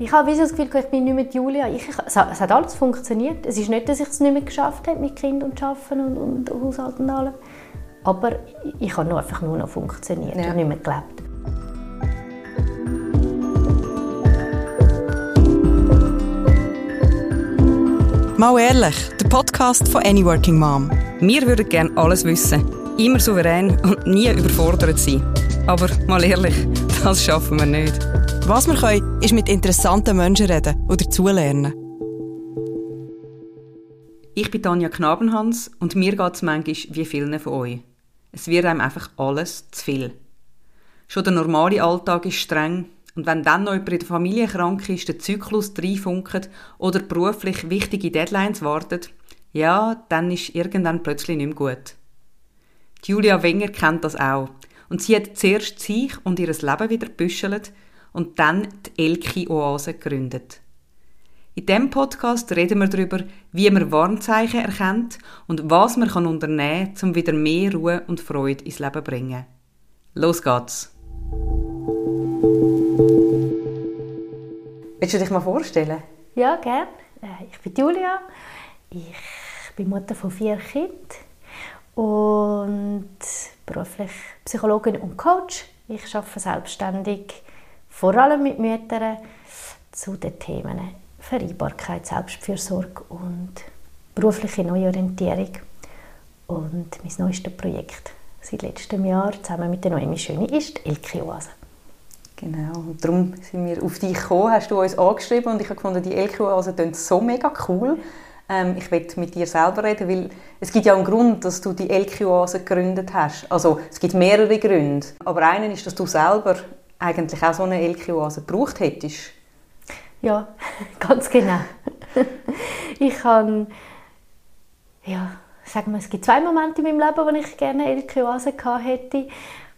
Ich habe das Gefühl, ich bin nicht mehr Julia. Ich, es, hat, alles funktioniert. Es ist nicht, dass ich es nicht mehr geschafft habe mit Kind und Arbeiten und, und Haushalt und allem. Aber ich habe nur einfach nur noch funktioniert ja. und nicht mehr gelebt. Mal ehrlich, der Podcast von Any Working Mom. Wir würden gerne alles wissen, immer souverän und nie überfordert sein. Aber mal ehrlich, das schaffen wir nicht. Was wir können, ist mit interessanten Menschen reden und dazulernen. Ich bin Tanja Knabenhans und mir geht es manchmal wie vielen von euch. Es wird einem einfach alles zu viel. Schon der normale Alltag ist streng und wenn dann noch jemand in der Familie krank ist, der Zyklus reinfunkt oder beruflich wichtige Deadlines wartet, ja, dann ist irgendwann plötzlich nicht mehr gut. Julia Wenger kennt das auch. Und sie hat zuerst sich und ihr Leben wieder gebüschelt und dann die Elki-Oase gegründet. In diesem Podcast reden wir darüber, wie man Warnzeichen erkennt und was man kann unternehmen kann, um wieder mehr Ruhe und Freude ins Leben zu bringen. Los geht's! Willst du dich mal vorstellen? Ja, gerne. Äh, ich bin Julia. Ich bin Mutter von vier Kindern und beruflich Psychologin und Coach. Ich arbeite selbstständig vor allem mit Müttern, zu den Themen Vereinbarkeit, Selbstfürsorge und berufliche Neuorientierung. Und mein neuestes Projekt seit letztem Jahr zusammen mit der Noemi Schöne ist die Elke Oase. Genau, und darum sind wir auf dich gekommen, hast du uns angeschrieben und ich habe gefunden, die Elke Oase klingt so mega cool. Ähm, ich will mit dir selber reden, weil es gibt ja einen Grund, dass du die Oase gegründet hast. Also es gibt mehrere Gründe, aber einen ist, dass du selber eigentlich auch so eine Elke-Oase gebraucht hättest. Ja, ganz genau. ich habe, ja, sagen wir, es gibt zwei Momente in meinem Leben, wo ich gerne Elke-Oase hätte.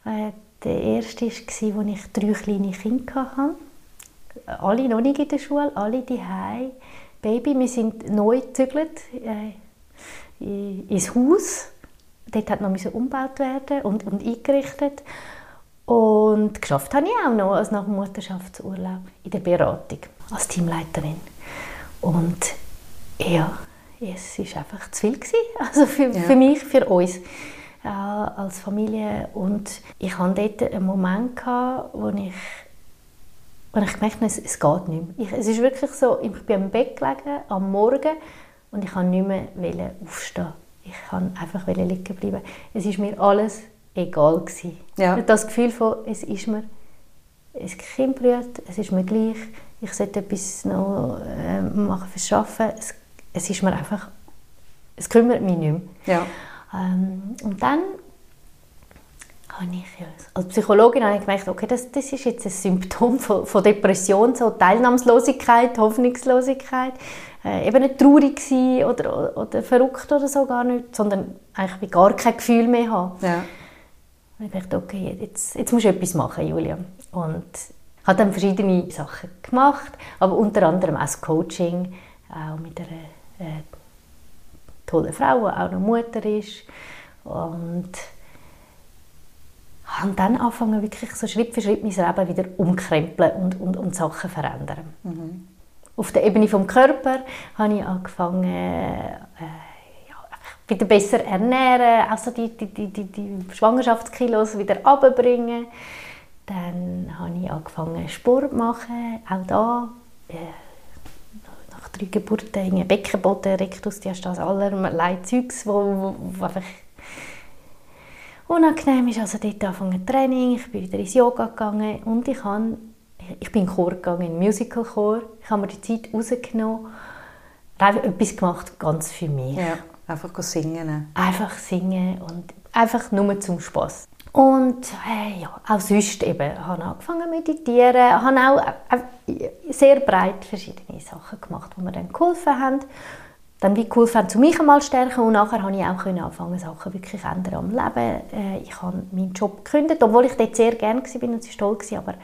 Äh, der erste war, als ich drei kleine Kinder hatte. Alle noch nicht in der Schule, alle die Baby, wir sind neu gezügelt äh, ins Haus. Dort hat noch umgebaut werden und, und eingerichtet. Und geschafft habe ich auch noch als nach dem Mutterschaftsurlaub in der Beratung als Teamleiterin. Und ja, es war einfach zu viel gewesen. Also für, ja. für mich, für uns äh, als Familie. Und ich hatte dort einen Moment, gehabt, wo ich und ich gemerkt es, es geht nicht mehr. Ich, es ist wirklich so, ich bin am Bett gelegen, am Morgen, und ich konnte nicht mehr aufstehen. Ich konnte einfach liegen bleiben. Es ist mir alles egal gewesen. Ja. Das Gefühl von, es ist mir, ein Kind brüht, es ist mir gleich, ich sollte etwas noch äh, machen fürs Arbeiten, es, es ist mir einfach, es kümmert mich nicht mehr. Ja. Ähm, und dann habe ich, als Psychologin habe ich gemerkt, okay, das, das ist jetzt ein Symptom von, von Depression, so Teilnahmslosigkeit, Hoffnungslosigkeit, äh, eben nicht traurig sein oder, oder verrückt oder so gar nicht, sondern eigentlich gar kein Gefühl mehr haben. Ja. Und ich dachte, okay, jetzt, jetzt musst du etwas machen, Julia. Und habe dann verschiedene Sachen gemacht, aber unter anderem auch das Coaching, auch mit einer äh, tollen Frau, die auch noch Mutter ist. Und habe dann angefangen, wirklich so Schritt für Schritt mein Leben wieder umkrempeln und, und, und Sachen verändern. Mhm. Auf der Ebene des Körpers habe ich angefangen, äh, wieder besser ernähren, also die, die, die, die, die Schwangerschaftskilos wieder runterbringen. Dann habe ich angefangen Sport zu machen, auch da. Äh, nach drei Geburten, Beckenboden, Rektusdiastase, allerlei Zeugs, wo, wo, einfach unangenehm ist. Also dort angefangen Training, ich bin wieder ins Yoga gegangen und ich, habe, ich bin in Chor gegangen, in den Musical-Chor. Ich habe mir die Zeit rausgenommen, habe etwas gemacht, ganz für mich. Ja. Einfach singen. Einfach singen und einfach nur zum Spaß. Und äh, ja, auch sonst eben, habe angefangen zu meditieren, habe auch äh, sehr breit verschiedene Sachen gemacht, die mir dann geholfen haben. Dann wie geholfen haben, zu mich einmal stärken und nachher habe ich auch können anfangen, Sachen wirklich ändern am Leben. Äh, ich habe meinen Job gekündigt, obwohl ich dort sehr gerne war und es toll war, aber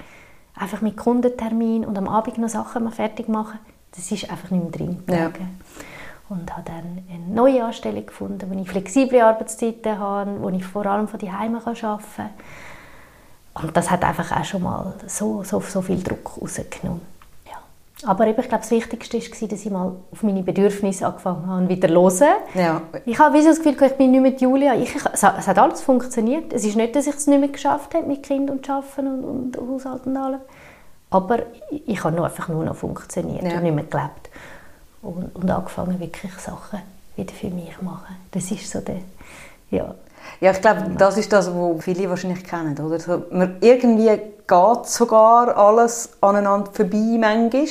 einfach mit Kundentermin und am Abend noch Sachen fertig machen, das ist einfach nicht mehr drin. Ja und habe dann eine neue Anstellung gefunden, wo ich flexible Arbeitszeiten habe, wo ich vor allem von daheim arbeiten kann. Und das hat einfach auch schon mal so, so, so viel Druck rausgenommen. Ja. Aber eben, ich glaube, das Wichtigste war, dass ich mal auf meine Bedürfnisse angefangen habe, wieder zu hören. Ja. Ich habe so das Gefühl, ich bin nicht mit Julia. Ich, ich, es, hat, es hat alles funktioniert. Es ist nicht, dass ich es nicht mehr geschafft habe mit Kind und Arbeiten und, und Haushalt und allem. Aber ich, ich habe nur einfach nur noch funktioniert Ja. und nicht mehr gelebt. Und, und angefangen, wirklich Sachen wieder für mich zu machen. Das ist so der, ja. Ja, ich glaube, das ist das, was viele wahrscheinlich kennen. Oder? So, man, irgendwie geht sogar alles aneinander vorbei, manchmal.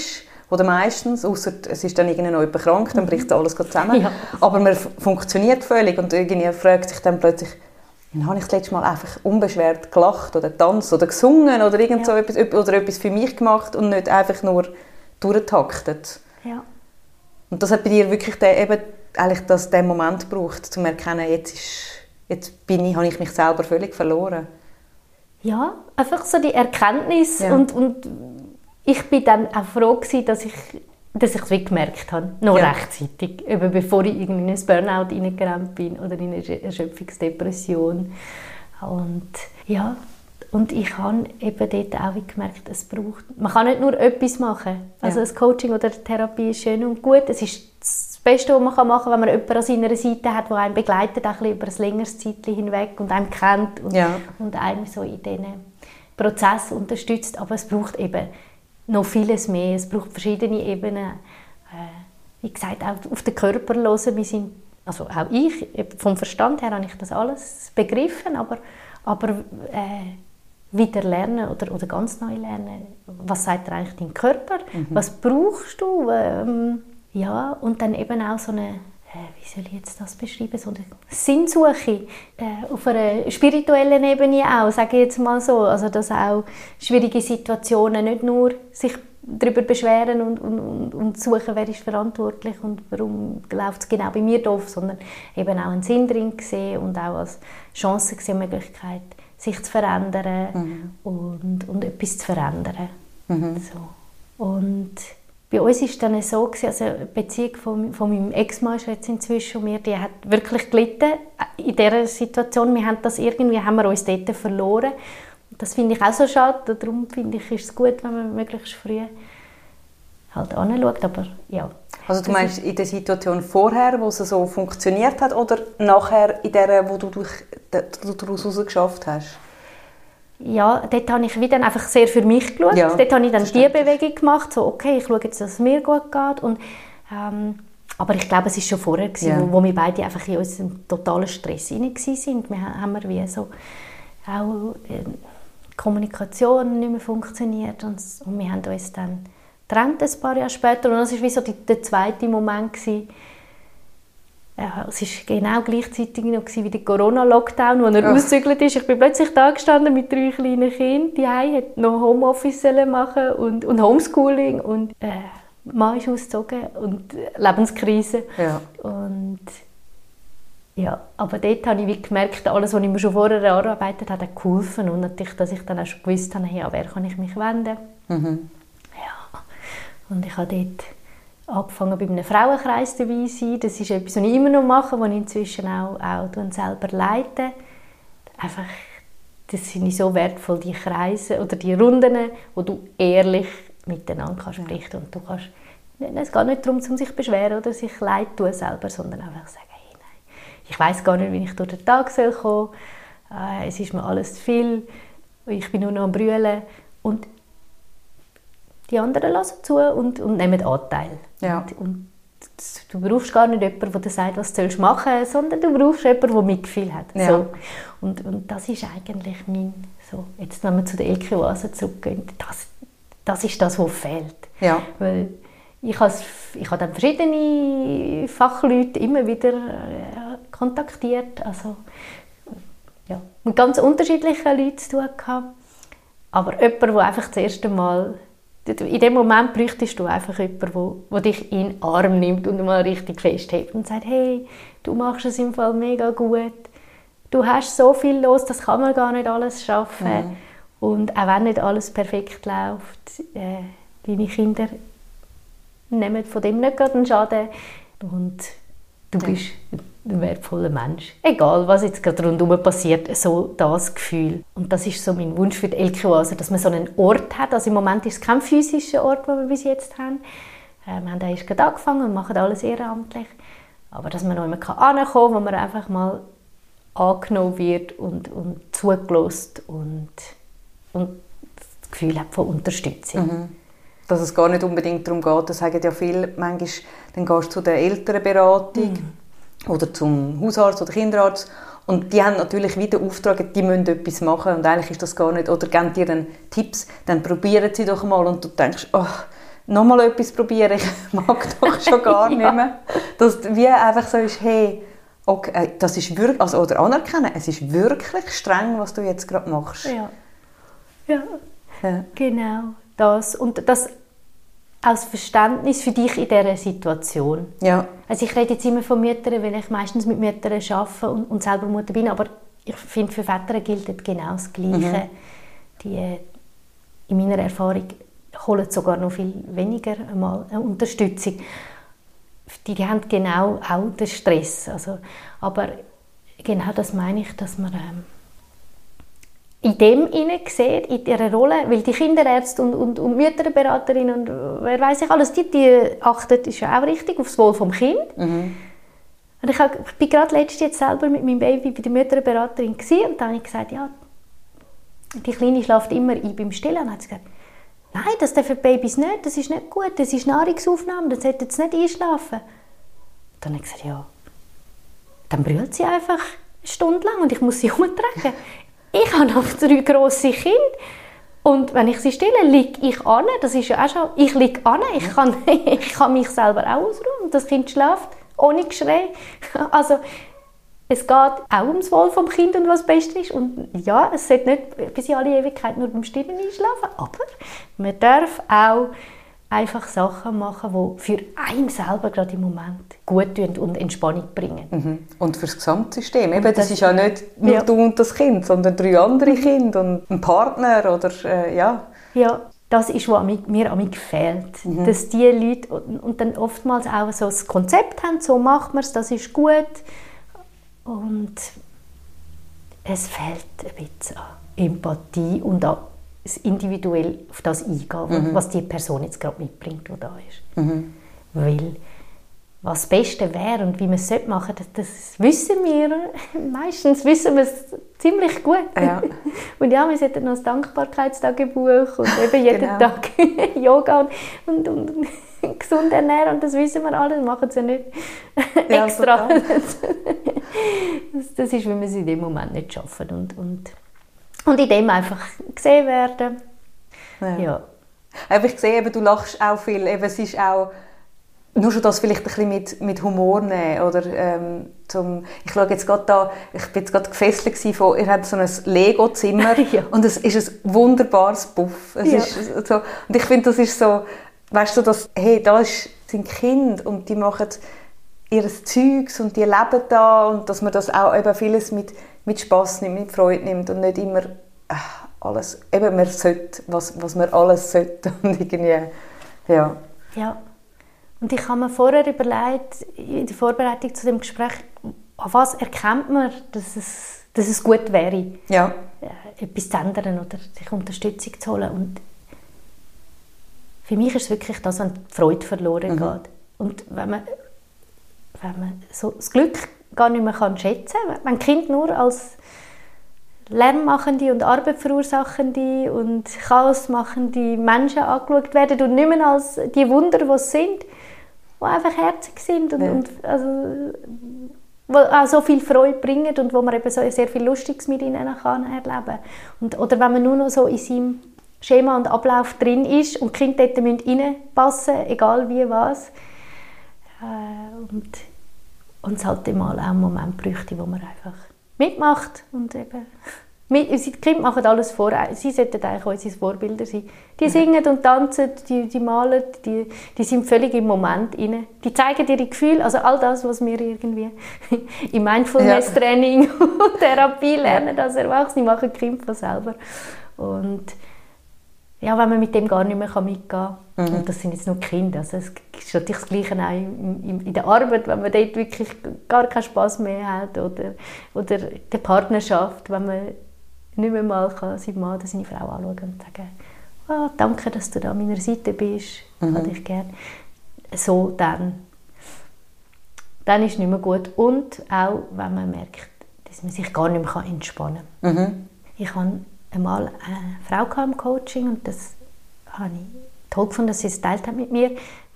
Oder meistens, außer es ist dann irgendjemand krank, dann bricht alles zusammen. Ja. Aber man funktioniert völlig und irgendwie fragt sich dann plötzlich, wann habe ich das letzte Mal einfach unbeschwert gelacht oder tanzt oder gesungen oder irgend so Ja. etwas, oder etwas für mich gemacht und nicht einfach nur durchgetaktet. ja. Und das hat bei dir wirklich den, eben eigentlich das, den Moment gebraucht, um zu erkennen, jetzt, ist, jetzt bin ich, habe ich mich selber völlig verloren. Ja, einfach so die Erkenntnis Ja. und, und ich bin dann auch froh gewesen, dass ich dass ich es wie gemerkt habe, noch Ja. rechtzeitig, eben bevor ich irgendwie in ein Burnout reingerannt bin oder in eine Ersch- Erschöpfungsdepression. Und ja, und ich habe eben dort auch gemerkt, es braucht, man kann nicht nur etwas machen. Also Ja. das Coaching oder die Therapie ist schön und gut, es ist das Beste, was man machen kann, wenn man jemanden an seiner Seite hat, der einen begleitet, auch ein über ein längeres Zeitchen hinweg und einen kennt und, Ja. und einem so in diesen Prozess unterstützt. Aber es braucht eben noch vieles mehr. Es braucht verschiedene Ebenen. Äh, wie gesagt, auch auf den Körper hören. Wir sind, also auch ich, vom Verstand her habe ich das alles begriffen, aber, aber äh, wieder lernen oder, oder ganz neu lernen, was sagt dir eigentlich dein Körper, was brauchst du, ähm, ja, und dann eben auch so eine, äh, wie soll ich jetzt das beschreiben, so eine Sinnsuche äh, auf einer spirituellen Ebene auch, sage ich jetzt mal so, also dass auch schwierige Situationen nicht nur sich darüber beschweren und, und, und, und suchen, wer ist verantwortlich und warum läuft es genau bei mir doof, sondern eben auch einen Sinn drin sehen und auch als Chance sehen, Möglichkeit, sich zu verändern und, und etwas zu verändern. So. Und bei uns ist dann so, gewesen, also die Beziehung von, von meinem Ex-Mann ist jetzt inzwischen mir, die hat wirklich gelitten in dieser Situation. Wir haben das irgendwie, haben wir uns dort verloren. Das finde ich auch so schade. Darum finde ich, ist es gut, wenn man möglichst früh halt anschaut. Aber ja. Also du meinst in der Situation vorher, wo es so funktioniert hat, oder nachher in der, wo du du daraus geschafft hast? Ja, dort habe ich wieder einfach sehr für mich geschaut. Ja, dort habe ich dann die. Bewegung gemacht, so okay, ich schaue jetzt, dass es mir gut geht. Und, ähm, aber ich glaube, es war schon vorher, gewesen, Ja. wo, wo wir beide einfach in unserem totalen Stress hinein waren. Wir ha- haben wir wie so auch äh, die Kommunikation nicht mehr funktioniert und, und wir haben uns dann getrennt ein paar Jahre später und das war wie so die, der zweite Moment gewesen, ja, es war genau gleichzeitig noch wie der Corona-Lockdown, wo er Ja. ausgezügelt ist. Ich bin plötzlich da gestanden mit drei kleinen Kindern. Die eine hat noch Homeoffice machen und, und Homeschooling und äh, Mann ist ausgezogen und äh, Lebenskrise. Ja. Und ja, aber dort habe ich wie gemerkt, alles, was ich mir schon vorher erarbeitet habe, hat geholfen. Und natürlich, dass ich dann auch schon gewusst habe, hey, an wer kann ich mich wenden. Mhm. Ja. Und ich habe dort angefangen, bei einem Frauenkreis dabei zu sein. Das ist etwas, was ich immer noch mache, was ich inzwischen auch, auch selber leite. Einfach, das sind so wertvoll, die Kreise oder die Runden, wo du ehrlich miteinander kannst sprechen und du kannst, es geht nicht darum, um sich zu beschweren oder sich leid tun selber, sondern einfach sagen, hey, nein, ich weiß gar nicht, wie ich durch den Tag soll kommen soll, äh, es ist mir alles zu viel, ich bin nur noch am Brüllen und die anderen lassen zu und, und nehmen Anteil. Ja. Und, und du brauchst gar nicht jemanden, der dir sagt, was du machen sollst, sondern du brauchst jemanden, der Mitgefühl hat. Ja. So. Und, und das ist eigentlich mein, so, jetzt wenn wir zu der Elke-Oase zurückgehen, das, das ist das, was fehlt. Ja. Weil ich habe, ich dann verschiedene Fachleute immer wieder äh, kontaktiert, also ja, mit ganz unterschiedlichen Leuten zu tun gehabt. Aber jemand, der einfach das erste Mal, in dem Moment bräuchtest du einfach jemanden, der, der dich in den Arm nimmt und mal richtig festhält und sagt, hey, du machst es im Fall mega gut, du hast so viel los, das kann man gar nicht alles schaffen. Und auch wenn nicht alles perfekt läuft, äh, deine Kinder nehmen von dem nicht gerade einen Schaden. Und du bist, ein wertvoller Mensch. Egal, was jetzt gerade rundherum passiert, so das Gefühl. Und das ist so mein Wunsch für die Elke-Oase, dass man so einen Ort hat. Also im Moment ist es kein physischer Ort, den wir bis jetzt haben. Äh, wir haben erst gerade angefangen und machen alles ehrenamtlich. Aber dass man noch immer ankommen kann, wo man einfach mal angenommen wird und, und zugelost und, und das Gefühl hat von Unterstützung. Mhm. Dass es gar nicht unbedingt darum geht, das sagen ja viele, manchmal dann gehst du zu der Elternberatung mhm. Oder zum Hausarzt oder Kinderarzt und die haben natürlich wieder Auftrag, die müssen etwas machen und eigentlich ist das gar nicht, oder geben dir dann Tipps, dann probieren sie doch mal und du denkst, oh, nochmal etwas probieren, ich mag doch schon gar ja. nicht mehr. Dass wie einfach so ist, hey, okay, äh, das ist wirklich, also, oder anerkennen, es ist wirklich streng, was du jetzt gerade machst. Ja. ja. ja. Genau, das. Und das als Verständnis für dich in dieser Situation. Ja. Also ich rede jetzt immer von Müttern, weil ich meistens mit Müttern arbeite und, und selber Mutter bin, aber ich finde, für Väter gilt genau das Gleiche. Mhm. Die, äh, in meiner Erfahrung holen sogar noch viel weniger einmal eine Unterstützung. Die, die haben genau auch den Stress. Also, aber genau das meine ich, dass man ähm, in dem sieht, in ihrer Rolle, weil die Kinderärzte und, und, und Mütterberaterin und wer weiß ich alles, die, die achten, ist ja auch richtig, auf das Wohl vom Kind. Mhm. Und ich, hab, ich bin gerade letztens jetzt selber mit meinem Baby bei der Mütterberaterin und dann habe ich gesagt, ja, die Kleine schläft immer ein beim Stillen. Und dann hat sie gesagt, nein, das dürfen Babys nicht, das ist nicht gut, das ist Nahrungsaufnahme, das sollte jetzt nicht einschlafen. Dann habe ich gesagt, ja, dann brüllt sie einfach eine Stunde lang und ich muss sie umtragen. Ich habe noch drei grosse Kinder. Und wenn ich sie stille, liege ich an. Das ist ja auch schon, ich liege an. Ich kann, ich kann mich selber auch ausruhen. Das Kind schläft ohne Geschrei. Also, es geht auch ums Wohl vom Kind und was das Beste ist. Und ja, es sollte nicht bis in alle Ewigkeit nur beim Stillen einschlafen, aber man darf auch einfach Sachen machen, die für einen selber gerade im Moment gut tun und Entspannung bringen. Mhm. Und für das Gesamtsystem. Eben, das, das, ist ja nicht nur ja. du und das Kind, sondern drei andere mhm. Kinder und ein Partner oder äh, ja. Ja, das ist, was mir an mich fehlt. Mhm. Dass die Leute und dann oftmals auch so das Konzept haben, so macht man es, das ist gut. Und es fehlt ein bisschen an Empathie und an individuell auf das eingehen, mhm. was die Person jetzt gerade mitbringt, die da ist. Mhm. Weil was das Beste wäre und wie man es machen sollte, das, das, wissen wir. Meistens wissen wir es ziemlich gut. Ja. Und ja, wir sollten noch ein Dankbarkeitstagebuch und eben jeden genau. Tag Yoga und, und, und, gesund ernähren und das wissen wir alle, das machen sie ja nicht ja, extra. das, das ist, wenn wir es in dem Moment nicht schaffen und, und und in dem einfach gesehen werden. Ja. ja. Aber ich sehe, eben, du lachst auch viel. Eben, es ist auch nur schon das vielleicht ein bisschen mit, mit Humor nehmen oder ähm, zum, ich schaue jetzt gerade da, ich bin jetzt gerade gefesselt von, ihr habt so ein Lego-Zimmer ja. und es ist ein wunderbares Buff. Es ja. ist so, und ich finde, das ist so, weißt du, dass, hey, da ist, sind Kinder und die machen ihr Zeugs und die leben da und dass man das auch eben vieles mit mit Spaß nimmt, mit Freude nimmt und nicht immer äh, alles, eben man sollte, was, was man alles sollte und irgendwie, ja. Ja, und ich habe mir vorher überlegt, in der Vorbereitung zu dem Gespräch, an was erkennt man, dass es, dass es gut wäre, ja. Äh, etwas zu ändern oder sich Unterstützung zu holen und für mich ist es wirklich das, wenn die Freude verloren mhm. geht. Und wenn man, wenn man so das Glück gar nicht mehr kann schätzen kann. Wenn Kind nur als lärmmachende und arbeitverursachende und chaosmachende Menschen angeschaut werden und nicht mehr als die Wunder, die es sind, die einfach herzig sind und, ja. und also, wo auch so viel Freude bringen und wo man eben so sehr viel Lustiges mit ihnen kann erleben und Oder wenn man nur noch so in seinem Schema und Ablauf drin ist und die Kinder dort reinpassen egal wie was. Äh, und und es halt mal auch einen Moment bräuchte, wo man einfach mitmacht und eben die Kinder machen alles vor. Sie sollten eigentlich unsere Vorbilder sein. Die singen und tanzen, die, die malen, die, die sind völlig im Moment inne. Die zeigen ihre Gefühle, also all das, was wir irgendwie im Mindfulness-Training ja. und Therapie lernen als Erwachsene, machen die Kinder von selber. Und ja, wenn man mit dem gar nicht mehr mitgehen kann. Mhm. Und das sind jetzt nur Kinder. Also es ist natürlich das Gleiche auch in, in, der Arbeit, wenn man dort wirklich gar keinen Spass mehr hat oder, oder der Partnerschaft, wenn man nicht mehr mal kann seinen Mann oder seine Frau anschauen und sagen oh, danke, dass du da an meiner Seite bist, mhm. habe ich gerne. So dann. Dann ist es nicht mehr gut. Und auch, wenn man merkt, dass man sich gar nicht mehr entspannen kann. Mhm. Ich hatte einmal eine Frau im Coaching und das habe ich toll gefunden, dass sie es teilt hat mit mir.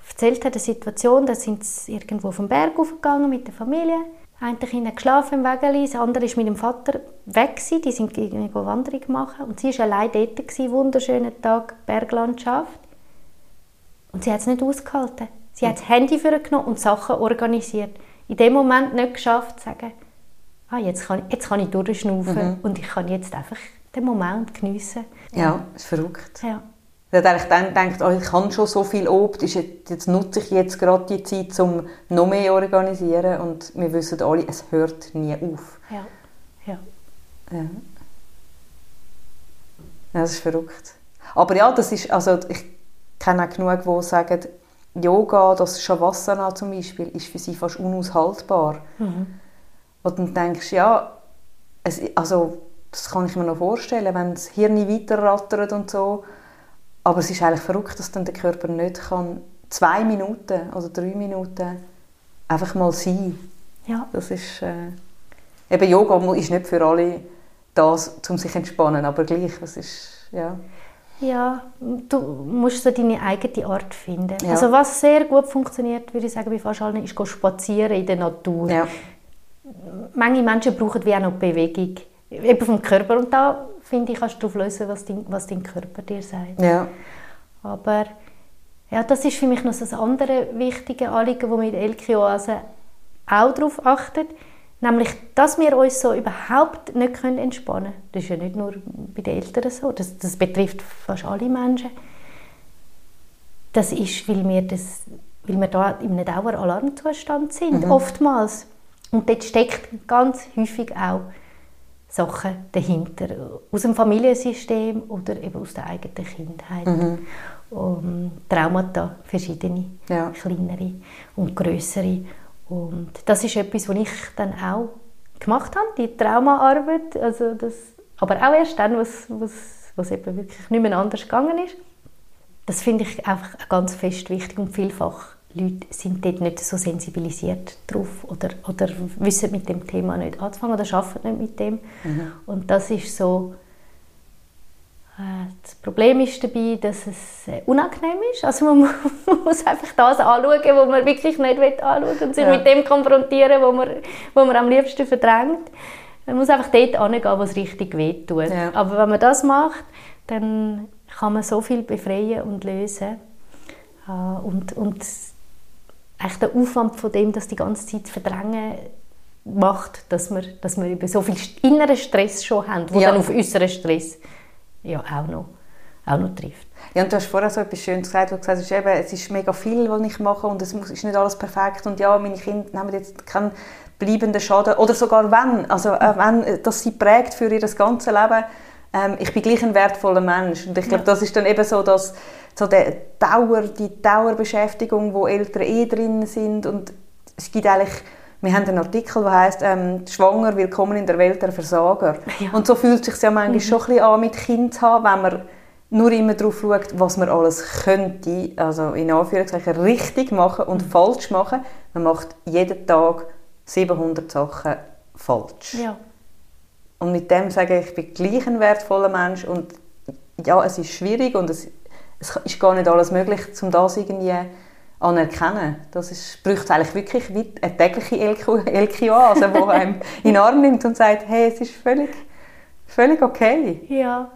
Erzählt hat eine Situation, da sind sie irgendwo vom Berg aufgegangen mit der Familie. Ein Kind geschlafen im Wägeli, das andere ist mit dem Vater weg gewesen. Die sind irgendwo Wanderung machen und sie war allein dort gewesen, wunderschöner Tag, Berglandschaft. Und sie hat es nicht ausgehalten. Sie hat das Handy für genommen und Sachen organisiert. In dem Moment nicht geschafft, zu sagen, ah, jetzt, kann, jetzt kann ich durchschnaufen mhm. und ich kann jetzt einfach den Moment geniessen. Ja, das ist verrückt. Ja. Er hat dann gedacht, oh, ich habe schon so viel Obst, jetzt nutze ich jetzt gerade die Zeit, um noch mehr zu organisieren. Und wir wissen alle, es hört nie auf. Ja, ja. Ja, ja das ist verrückt. Aber ja, das ist, also ich kenne auch genug, die sagen, Yoga, das Shavasana zum Beispiel, ist für sie fast unaushaltbar. Mhm. Und dann denkst du, ja, es, also das kann ich mir noch vorstellen, wenn das Hirn weiterrattert und so. Aber es ist eigentlich verrückt, dass dann der Körper nicht kann, zwei Minuten oder drei Minuten einfach mal sein. Ja. Das ist, äh, eben Yoga ist nicht für alle das, um sich zu entspannen, aber gleich, das ist, ja. Ja, du musst so deine eigene Art finden. Ja. Also was sehr gut funktioniert, würde ich sagen, bei fast allen, ist spazieren in der Natur. Ja. Manche Menschen brauchen wie auch noch Bewegung eben vom Körper. Und da, finde ich, kannst du darauf lösen, was dein, was dein Körper dir sagt. Ja. Aber ja, das ist für mich noch so ein anderes wichtiges Anliegen, wo mit Elke Oase auch darauf achtet. Nämlich, dass wir uns so überhaupt nicht entspannen können. Das ist ja nicht nur bei den Eltern so, das, das betrifft fast alle Menschen. Das ist, weil wir, das, weil wir da in einem Daueralarmzustand sind, mhm. oftmals. Und dort steckt ganz häufig auch Sachen dahinter, aus dem Familiensystem oder eben aus der eigenen Kindheit. Mhm. Um, Traumata, verschiedene, ja. kleinere und größere. Und das ist etwas, was ich dann auch gemacht habe, die Traumaarbeit. Also das, aber auch erst dann, was, was, was eben wirklich nicht mehr anders gegangen ist. Das finde ich einfach ganz fest wichtig und vielfach Leute sind dort nicht so sensibilisiert drauf oder, oder wissen mit dem Thema nicht anzufangen oder arbeiten nicht mit dem. Mhm. Und das ist so, äh, das Problem ist dabei, dass es äh, unangenehm ist. Also man muss einfach das anschauen, was man wirklich nicht anschauen will und sich ja. mit dem konfrontieren, was man, was man am liebsten verdrängt. Man muss einfach dort hingehen, wo es richtig wehtut. Ja. Aber wenn man das macht, dann kann man so viel befreien und lösen. Äh, und, und eigentlich der Aufwand von dem, das die ganze Zeit verdrängen, macht, dass wir, dass wir eben so viel inneren Stress schon haben, der ja. dann auf äußeren Stress ja auch noch, auch noch trifft. Ja, und du hast vorher so etwas Schönes gesagt, wo du gesagt hast, eben, es ist mega viel, was ich mache und es ist nicht alles perfekt und ja, meine Kinder haben jetzt keinen bleibenden Schaden oder sogar wenn, also äh, wenn das sie prägt für ihr ganzes Leben, ähm, ich bin gleich ein wertvoller Mensch und ich glaube, ja. das ist dann eben so, dass so der Dauer, die Dauerbeschäftigung, wo Eltern eh drin sind und es gibt eigentlich wir haben einen Artikel, der heißt ähm, «Schwanger, willkommen in der Welt der Versager». Ja. Und so fühlt es sich ja manchmal mhm. schon ein bisschen an, mit Kind zu haben, wenn man nur immer darauf schaut, was man alles könnte, also in Anführungszeichen richtig machen und mhm. falsch machen. Man macht jeden Tag 700 Sachen falsch. Ja. Und mit dem sage ich, ich bin gleich ein wertvoller Mensch und ja, es ist schwierig und es es ist gar nicht alles möglich, um das irgendwie anerkennen. Das ist, braucht eigentlich wirklich eine tägliche LQA, die einem in den Arm nimmt und sagt, hey, es ist völlig, völlig okay. Ja.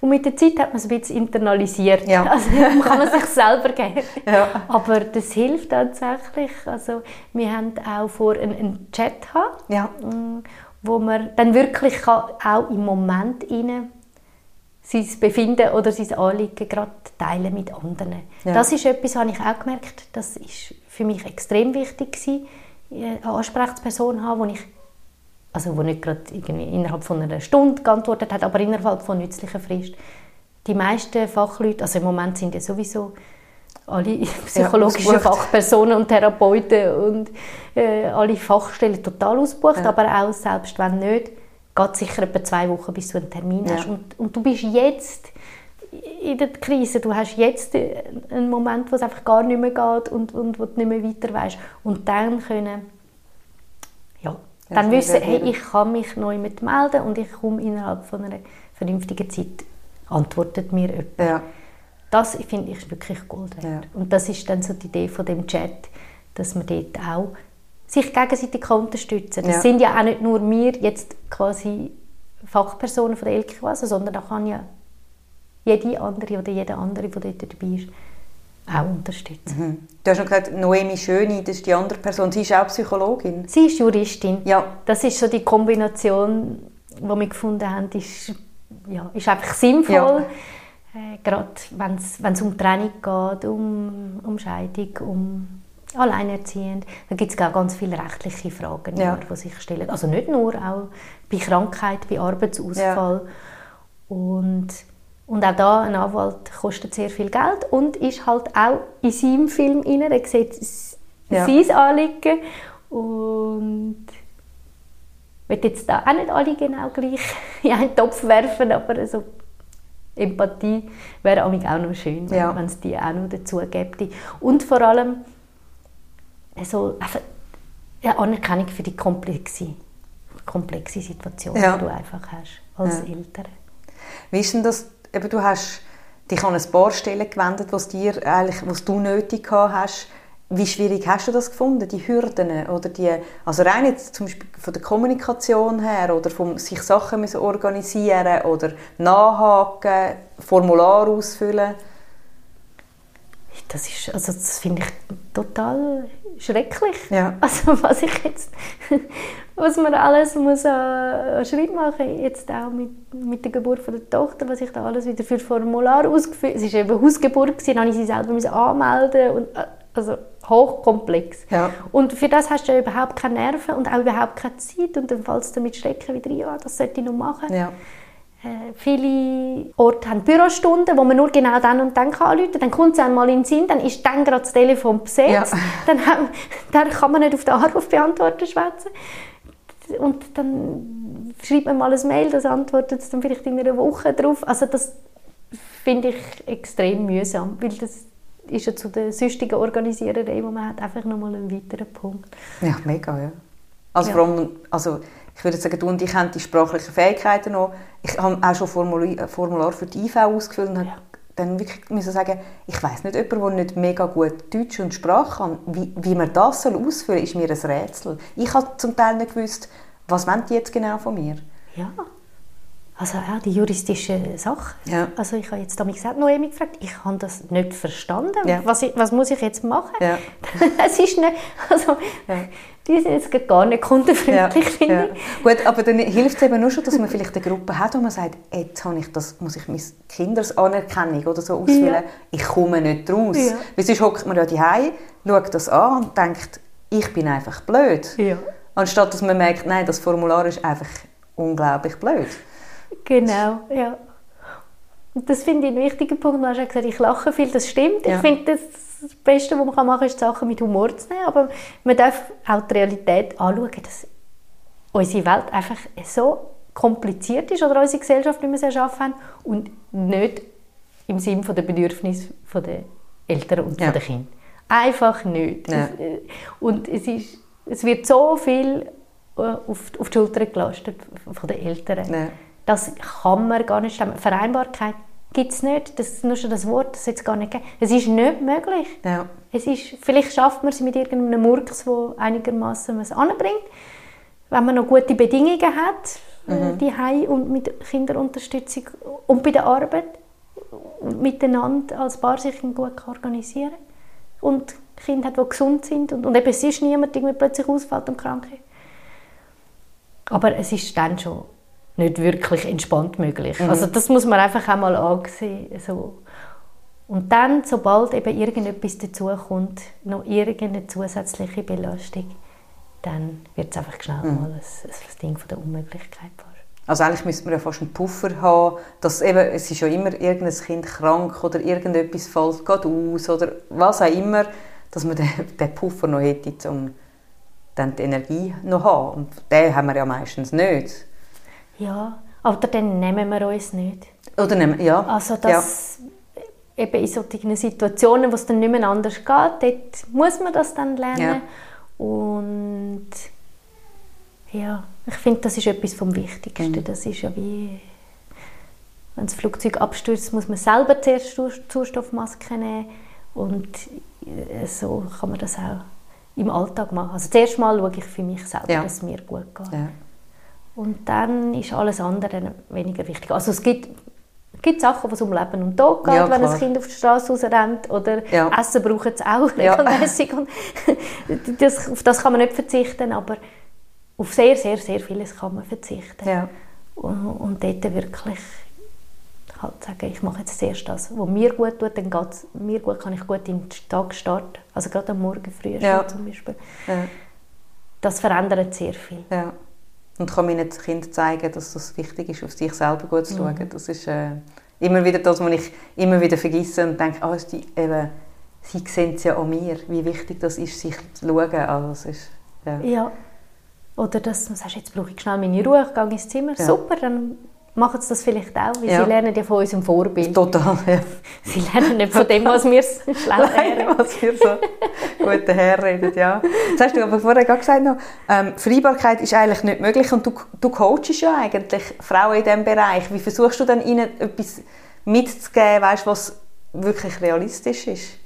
Und mit der Zeit hat man es ein bisschen internalisiert. Ja. Also kann man sich selber geben. Ja. Aber das hilft tatsächlich. Also, wir haben auch vor, einen, einen Chat haben, ja. Mm, wo man dann wirklich auch im Moment rein sein Befinden oder sein Anliegen gerade teilen mit anderen. Ja. Das ist etwas, habe ich auch gemerkt, das ist für mich extrem wichtig gewesen, eine Ansprechperson haben, wo ich also wo nicht gerade innerhalb von einer Stunde geantwortet hat, aber innerhalb von nützlicher Frist, die meisten Fachleute, also im Moment sind ja sowieso alle psychologischen ja, Fachpersonen und Therapeuten und äh, alle Fachstellen total ausgebucht, ja. aber auch selbst wenn nicht, geht sicher etwa zwei Wochen, bis du einen Termin ja. hast. Und, und du bist jetzt in der Krise, du hast jetzt einen Moment, wo es einfach gar nicht mehr geht und, und wo du nicht mehr weiter weißt. Und dann können, ja, dann wissen, hey, ich kann mich neu mit melden und ich komme innerhalb von einer vernünftigen Zeit, antwortet mir jemand. Ja. Das finde ich wirklich Gold wert. Ja. Und das ist dann so die Idee von dem Chat, dass man dort auch sich gegenseitig unterstützen kann. Das ja. sind ja auch nicht nur wir jetzt quasi Fachpersonen von der Elkequase, sondern da kann ja jede andere oder jeder andere, der dort dabei ist, auch unterstützen. Mhm. Du hast noch gesagt, Noemi Schöni, das ist die andere Person. Sie ist auch Psychologin. Sie ist Juristin. Ja. Das ist so die Kombination, die wir gefunden haben, ist, ja, ist einfach sinnvoll. Ja. Äh, gerade wenn es um Trennung geht, um, um Scheidung, um Alleinerziehend. Da gibt es ganz viele rechtliche Fragen, ja. die sich stellen. Also nicht nur, auch bei Krankheit, bei Arbeitsausfall. Ja. Und und auch da ein Anwalt kostet sehr viel Geld und ist halt auch in seinem Film rein. Er sieht ja. sein Anliegen und ich will jetzt da auch nicht alle genau gleich in einen Topf werfen, aber also Empathie wäre auch noch schön, ja. wenn es die auch noch dazu gäbe. Und vor allem also, eine Anerkennung für die komplexe, komplexe Situation, ja. die du einfach hast als ja. Eltern. Wie ist denn das eben, du hast dich an ein paar Stellen gewendet, was dir eigentlich, was du nötig hast. Wie schwierig hast du das gefunden, die Hürden oder die, also rein jetzt zum Beispiel von der Kommunikation her oder vom sich Sachen müssen organisieren oder nachhaken, Formular ausfüllen? Das ist, also das finde ich total schrecklich. Ja. Also was ich jetzt, was man alles muss an, Schritt machen, jetzt auch mit, mit der Geburt von der Tochter, was ich da alles wieder für Formular ausgefüllt, es war eben Hausgeburt gewesen, musste ich sie selber müssen anmelden und also hochkomplex. Ja. Und für das hast du ja überhaupt keine Nerven und auch überhaupt keine Zeit und dann fällst du mit Stecken wieder rein, ja, das sollte ich noch machen. Ja. Äh, viele Orte haben Bürostunden, wo man nur genau dann und dann anrufen kann. Dann kommt es einmal in den Sinn, dann ist dann gerade das Telefon besetzt. Ja. Dann, dann kann man nicht auf den Anrufbeantworter schwätzen. Und dann schreibt man mal ein Mail, das antwortet es dann vielleicht in einer Woche drauf. Also das finde ich extrem mühsam, weil das ist ja zu der sonstigen Organisiererei, die man hat, einfach nochmal ein weiterer Punkt. Ja, mega, ja. Also, ja. Allem, also ich würde sagen, du und ich haben die sprachlichen Fähigkeiten noch. Ich habe auch schon ein äh, Formular für die IV ausgefüllt und ja. dann wirklich müssen sagen, ich weiß nicht, jemand, der nicht mega gut Deutsch und Sprache kann, wie, wie man das soll ausfüllen soll, ist mir ein Rätsel. Ich habe zum Teil nicht gewusst, was wollen die jetzt genau von mir? Ja. Also auch die juristische Sache. Ja. Also ich habe jetzt damit gesagt, Noemi gefragt, ich habe das nicht verstanden. Ja. Was, ich, was muss ich jetzt machen? Ja. es ist nicht, also die sind jetzt gar nicht kundenfreundlich, finde ich. Gut, aber dann hilft es eben nur schon, dass man vielleicht eine Gruppe hat, wo man sagt, jetzt habe ich das, muss ich meine Kindersanerkennung oder so auswählen, ich komme nicht raus. Ja. Weil sonst hockt man ja daheim, schaut das an und denkt, ich bin einfach blöd. Anstatt dass man merkt, nein, das Formular ist einfach unglaublich blöd. Genau, ja. Und das finde ich einen wichtigen Punkt. Du hast ja gesagt, ich lache viel, das stimmt. Ja. Ich finde, das, das Beste, was man machen kann, ist, Sachen mit Humor zu nehmen. Aber man darf auch die Realität anschauen, dass unsere Welt einfach so kompliziert ist oder unsere Gesellschaft nicht mehr sehr scharf haben und nicht im Sinne der Bedürfnisse der Eltern und ja. der Kinder. Einfach nicht. Ja. Äh, und es, ist, es wird so viel äh, auf, auf die Schulter gelastet von den Eltern. Ja das kann man gar nicht stemmen. Vereinbarkeit gibt es nicht. Das ist nur schon das Wort, das jetzt gar nicht geben. Es ist nicht möglich. Ja. Es ist, vielleicht schafft man es mit irgendeinem Murks, der einigermaßen es anbringt. Wenn man noch gute Bedingungen hat, äh, mhm. die Heim und mit Kinderunterstützung und bei der Arbeit miteinander als Paar sich gut organisieren und Kinder hat, die gesund sind und, und eben es ist niemand irgendwie plötzlich ausfällt und krank ist. Aber es ist dann schon nicht wirklich entspannt möglich. Mhm. Also das muss man einfach einmal ansehen. So. Und dann, sobald eben irgendetwas dazukommt, noch irgendeine zusätzliche Belastung, dann wird es einfach schnell mhm. mal ein, ein Ding von der Unmöglichkeit. Also eigentlich müsste man ja fast einen Puffer haben, dass eben, es ist ja immer irgendein Kind krank oder irgendetwas fällt gerade aus oder was auch immer, dass man den, den Puffer noch hätte, um dann die Energie noch zu haben. Und den haben wir ja meistens nicht. Ja, oder dann nehmen wir uns nicht. Oder nehmen, ja. Also das, ja. eben in solchen Situationen, wo es dann nicht mehr anders geht, dort muss man das dann lernen. Ja. Und ja, ich finde, das ist etwas vom Wichtigsten. Mhm. Das ist ja wie, wenn das Flugzeug abstürzt, muss man selber zuerst Sauerstoffmaske nehmen und äh, so kann man das auch im Alltag machen. Also zuerst mal schaue ich für mich selber, ja. dass es mir gut geht. Und dann ist alles andere weniger wichtig. Also es gibt, gibt Sachen, es um Leben und Tod geht, ja, wenn ein Kind auf die Straße rausrennt oder ja. Essen braucht es auch regelmäßig. Ja. das, auf das kann man nicht verzichten, aber auf sehr, sehr, sehr vieles kann man verzichten. Ja. Und, und dort wirklich halt sagen, ich mache jetzt zuerst das, was mir gut tut, dann geht es mir gut, kann ich gut in den Tag starten. Also gerade am Morgen früh ja. zum Beispiel. Ja. Das verändert sehr viel. Ja. Und kann meinen Kindern zeigen, dass es wichtig ist, auf sich selber gut zu schauen. Mhm. Das ist äh, immer wieder das, was ich immer wieder vergesse und denke, oh, die, eben, sie sehen es ja an mir, wie wichtig das ist, sich zu schauen. Also, das ist, ja. ja. Oder dass du sagst, jetzt brauche ich schnell meine Ruhe, ich gehe ins Zimmer. Ja. Super, dann machen sie das vielleicht auch, weil ja. sie lernen ja von unserem Vorbild. Total, ja. Sie lernen nicht von dem, was wir schlecht lernen. was wir so gut herreden, ja. Jetzt hast du aber vorher gerade gesagt, noch, ähm, Freibarkeit ist eigentlich nicht möglich und du, du coachst ja eigentlich Frauen in diesem Bereich. Wie versuchst du dann ihnen etwas mitzugeben, weißt, was wirklich realistisch ist?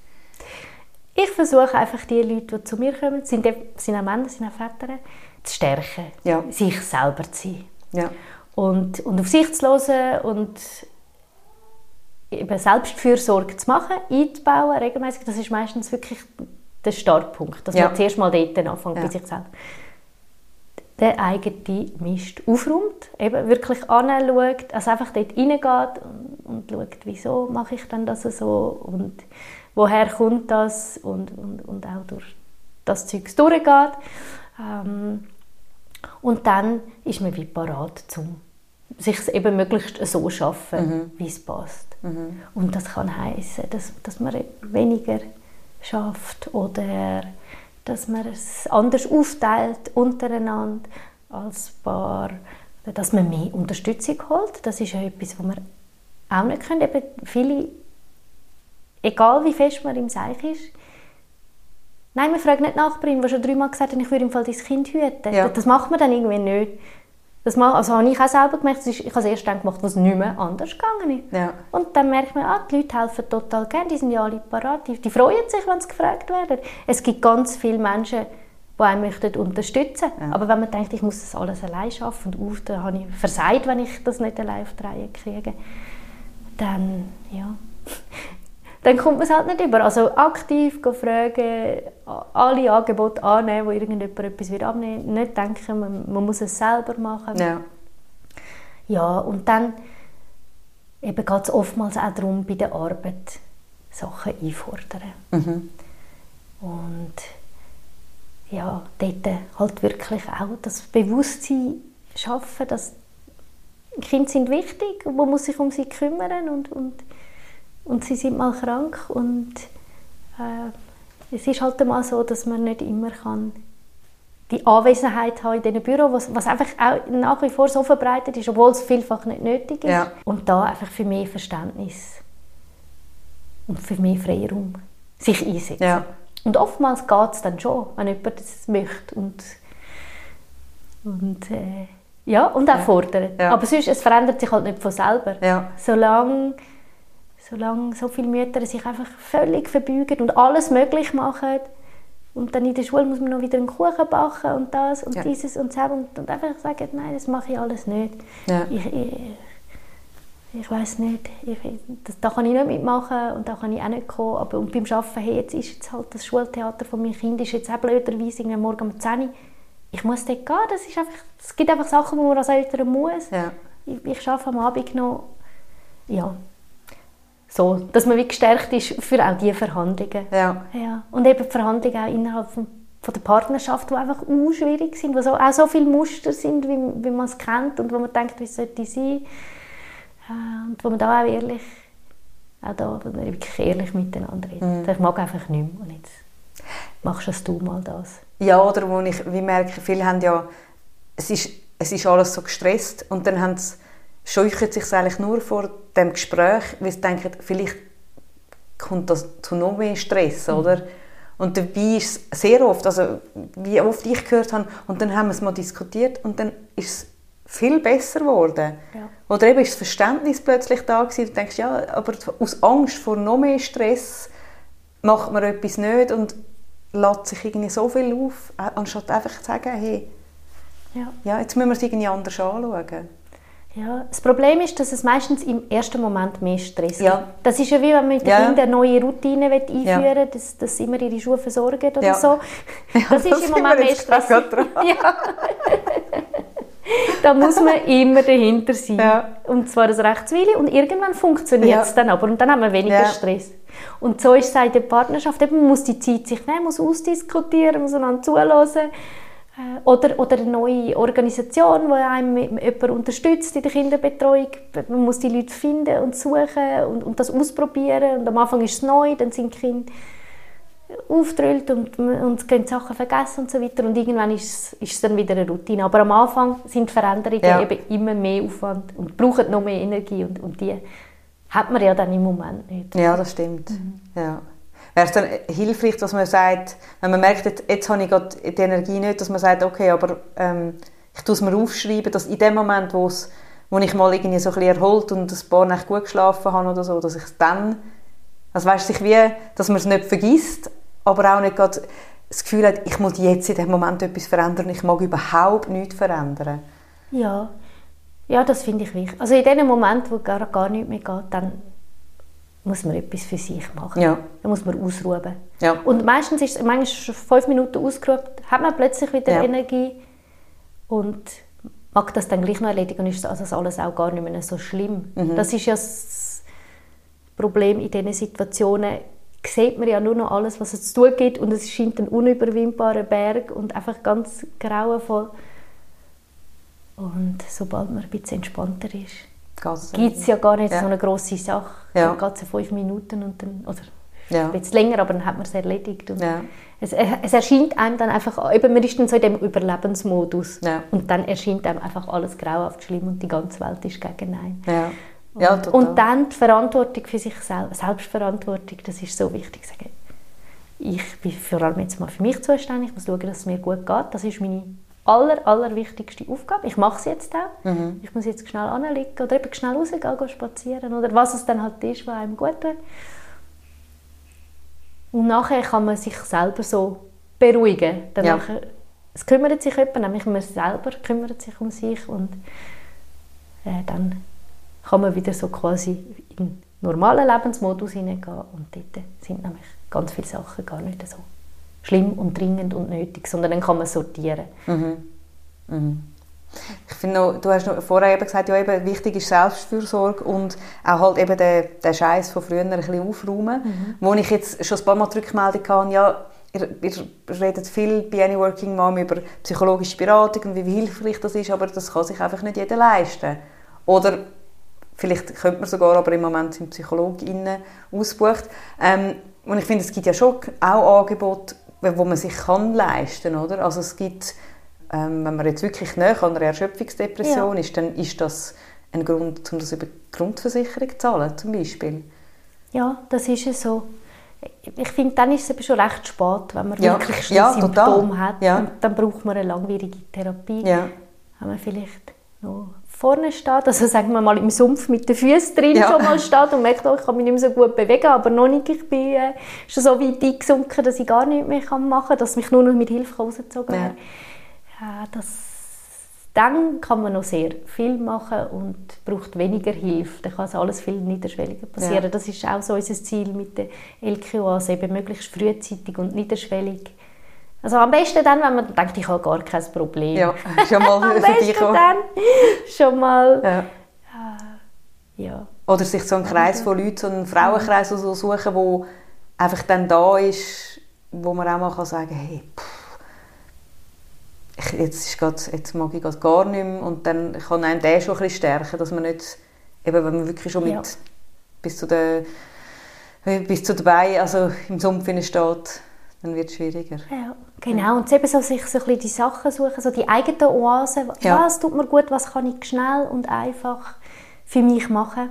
Ich versuche einfach die Leute, die zu mir kommen, sind, sind auch Männer, sind auch Väter, zu stärken, ja. sich selber zu sein. Ja. Und, und auf sich zu hören und eben Selbstfürsorge zu machen, einzubauen, regelmäßig, das ist meistens wirklich der Startpunkt, dass ja. man zuerst mal dort anfängt ja. bei sich selbst. Der eigene Mist aufräumt, eben wirklich anschaut, also einfach dort reingeht und, und schaut, wieso mache ich dann das so und woher kommt das und, und, und auch durch das Zeug durchgeht. Ähm, und dann ist man wie parat, um sich eben möglichst so schaffen, mhm. wie es passt. Mhm. Und das kann heißen, dass, dass man weniger schafft oder dass man es anders aufteilt untereinander als Paar, dass man mehr Unterstützung holt. Das ist ja etwas, was wir auch nicht können. Eben viele, egal wie fest man im Seich ist, Nein, wir fragen nicht die Nachbarin, die schon dreimal gesagt hat, ich würde im Fall dein Kind hüten. Ja. Das macht man dann irgendwie nicht. Das mache, also habe ich auch selber gemerkt, ich habe es erst dann gemacht, was nicht mehr anders gegangen ist. Ja. Und dann merkt man, ah, die Leute helfen total gerne, die sind ja alle parat, die, die freuen sich, wenn sie gefragt werden. Es gibt ganz viele Menschen, die einen möchten unterstützen möchten. Ja. Aber wenn man denkt, ich muss das alles allein schaffen und auf, dann habe ich versagt, wenn ich das nicht allein auf die Reihe kriege, dann, ja dann kommt man es halt nicht über. Also aktiv fragen, alle Angebote annehmen, wo irgendjemand etwas wird abnehmen Nicht denken, man, man muss es selber machen. Ja. Ja, und dann eben geht es oftmals auch darum, bei der Arbeit Sachen einfordern. Mhm. Und ja, dort halt wirklich auch das Bewusstsein schaffen, dass Kinder sind wichtig, man muss sich um sie kümmern und, und und sie sind mal krank und äh, es ist halt mal so, dass man nicht immer kann die Anwesenheit haben in diesen Büro, was, was einfach auch nach wie vor so verbreitet ist, obwohl es vielfach nicht nötig ist. Ja. Und da einfach für mehr Verständnis und für mehr Freiraum sich einsetzen. Ja. Und oftmals geht es dann schon, wenn jemand das möchte und, und äh, ja, und auch ja. fordert. Aber sonst, es verändert sich halt nicht von selber. Solange solange so viele Mütter sich einfach völlig verbeugen und alles möglich machen und dann in der Schule muss man noch wieder einen Kuchen backen und das und ja. dieses und das und, und einfach sagen, nein, das mache ich alles nicht. Ja. Ich, ich, ich weiß nicht, ich, das, da kann ich nicht mitmachen und da kann ich auch nicht kommen. Aber und beim Arbeiten, hey, jetzt ist jetzt halt das Schultheater von meinem Kind ist jetzt auch blöderweise morgen um 10 Uhr. Ich muss dort gehen, das ist einfach, es gibt einfach Sachen, die man als Eltern muss. Ja. Ich, ich arbeite am Abend noch, ja, so, dass man wie gestärkt ist für auch diese Verhandlungen. Ja. ja. Und eben die Verhandlungen auch innerhalb vom von der Partnerschaft, die einfach schwierig sind, wo so, auch so viele Muster sind, wie, wie man es kennt und wo man denkt, wie sollte ich sein. Äh, und wo man da auch ehrlich, auch da, wo man wirklich ehrlich miteinander redet. Mhm. Ich mag einfach nicht mehr. Und jetzt machst du mal das. Ja, oder wo ich wie merke, viele haben ja, es ist, es ist alles so gestresst und dann haben sie, scheuchen sich eigentlich nur vor dem Gespräch, weil sie denken, vielleicht kommt das zu noch mehr Stress, mhm. oder? Und dabei ist es sehr oft, also wie oft ich gehört habe, und dann haben wir es mal diskutiert und dann ist es viel besser geworden. Ja. Oder eben ist das Verständnis plötzlich da gewesen, du denkst, ja, aber aus Angst vor noch mehr Stress macht man etwas nicht und lässt sich irgendwie so viel auf, anstatt einfach zu sagen, hey, ja. ja jetzt müssen wir es irgendwie anders anschauen. Ja, das Problem ist, dass es meistens im ersten Moment mehr Stress ja. gibt. Das ist ja wie wenn man mit den ja. Kindern eine neue Routine einführen will, ja. dass, dass sie immer ihre Schuhe versorgen oder ja. so. Das ist im Moment mehr Stress. Ja. da muss man immer dahinter sein. Ja. Und zwar das Rechtswille. Und irgendwann funktioniert es dann aber. Und dann haben wir weniger Stress. Und so ist es in der Partnerschaft. Eben, man muss die Zeit sich nehmen, muss ausdiskutieren, muss einander zuhören oder, oder eine neue Organisation, die einem jemand unterstützt in der Kinderbetreuung. Man muss die Leute finden und suchen und, und das ausprobieren. Und am Anfang ist es neu, dann sind die Kinder auftrüllt und, und gehen Sachen vergessen und so weiter. Und irgendwann ist es, ist es dann wieder eine Routine. Aber am Anfang sind Veränderungen ja. eben immer mehr Aufwand und brauchen noch mehr Energie. Und, und die hat man ja dann im Moment nicht. Ja, das stimmt. Mhm. Ja wäre es dann hilfreich, dass man sagt, wenn man merkt, jetzt, habe ich gerade die Energie nicht, dass man sagt, okay, aber ähm, ich tue es mir aufschreiben, dass in dem Moment, wo, es, wo ich mal irgendwie so ein bisschen erholt und ein paar Nächte gut geschlafen habe oder so, dass ich es dann, also weißt sich wie, dass man es nicht vergisst, aber auch nicht gerade das Gefühl hat, ich muss jetzt in dem Moment etwas verändern, ich mag überhaupt nichts verändern. Ja, ja das finde ich wichtig. Also in dem Moment, wo gar, gar nichts mehr geht, dann muss man etwas für sich machen. Ja. Dann muss man ausruhen. Ja. Und meistens ist es manchmal schon fünf Minuten ausgeruht, hat man plötzlich wieder ja. Energie und mag das dann gleich noch erledigen und ist das alles auch gar nicht mehr so schlimm. Mhm. Das ist ja das Problem in diesen Situationen, sieht man ja nur noch alles, was es zu tun gibt und es scheint ein unüberwindbarer Berg und einfach ganz grauenvoll. Und sobald man ein bisschen entspannter ist, gibt es ja gar nicht ja. so eine grosse Sache. Ja. Dann geht es fünf Minuten und dann, oder ja. ein bisschen länger, aber dann hat man es erledigt. Und ja. es, es, erscheint einem dann einfach, eben, man ist dann so in dem Überlebensmodus ja. und dann erscheint einem einfach alles grauhaft schlimm und die ganze Welt ist gegen einen. Ja. Ja, und, und, dann die Verantwortung für sich selbst, Selbstverantwortung, das ist so wichtig. Sagen, ich bin vor allem jetzt mal für mich zuständig, ich muss schauen, dass es mir gut geht. Das ist meine aller, allerwichtigste Aufgabe. Ich mache es jetzt auch. Mhm. Ich muss jetzt schnell anliegen oder eben schnell rausgehen, gehen spazieren oder was es dann halt ist, was einem gut tut. Und nachher kann man sich selber so beruhigen. Dann ja. es kümmert sich jemand, nämlich man selber kümmert sich um sich und äh, dann kann man wieder so quasi in den normalen Lebensmodus hineingehen und dort sind nämlich ganz viele Sachen gar nicht so schlimm und dringend und nötig, sondern dann kann man sortieren. Mhm. Mhm. Ich finde du hast noch vorher eben gesagt, ja, eben, wichtig ist Selbstfürsorge und auch halt eben den, den Scheiß von früher ein bisschen aufräumen. Mhm. Wo ich jetzt schon ein paar Mal die Rückmeldung hatte, ja, ihr, ihr redet viel bei Any Working Mom über psychologische Beratung und wie hilfreich das ist, aber das kann sich einfach nicht jeder leisten. Oder vielleicht könnte man sogar, aber im Moment sind PsychologInnen ausgebucht. Ähm, und ich finde, es gibt ja schon auch Angebote, wo man sich kann leisten oder? Also es gibt, ähm, wenn man jetzt wirklich näher an einer Erschöpfungsdepression ja. ist, dann ist das ein Grund, um das über die Grundversicherung zu zahlen, zum Beispiel. Ja, das ist es so. Ich finde, dann ist es eben schon recht spät, wenn man ja. wirklich schon ja, Symptome hat. Ja. Und dann braucht man eine langwierige Therapie. Ja. Wenn man vielleicht noch vorne steht, also sagen wir mal im Sumpf mit den Füßen drin ja. schon mal steht und merkt, oh, ich kann mich nicht mehr so gut bewegen, aber noch nicht, ich bin äh, schon so weit eingesunken, dass ich gar nichts mehr machen kann, dass mich nur noch mit Hilfe rausgezogen ja. ja das, dann kann man noch sehr viel machen und braucht weniger Hilfe. Dann kann es alles viel niederschwelliger passieren. Ja. Das ist auch so unser Ziel mit der LQAs, eben möglichst frühzeitig und niederschwellig also am besten dann, wenn man denkt, ich habe gar kein Problem. Ja, schon mal am besten dann schon mal. Ja. Äh, ja. Oder sich so einen Kreis von Leuten, so einen Frauenkreis so suchen, wo einfach dann da ist, wo man auch mal kann sagen kann, hey, pff, ich, jetzt, ist grad, jetzt mag ich grad gar nicht mehr und dann kann einem der schon ein bisschen stärken, dass man nicht, eben wenn man wirklich schon mit Ja. bis zu bis zu dabei, also im Sumpf steht, dann wird es schwieriger. Ja, genau. Und eben so sich so ein bisschen die Sachen suchen, so die eigenen Oasen. Ja. Was tut mir gut, was kann ich schnell und einfach für mich machen?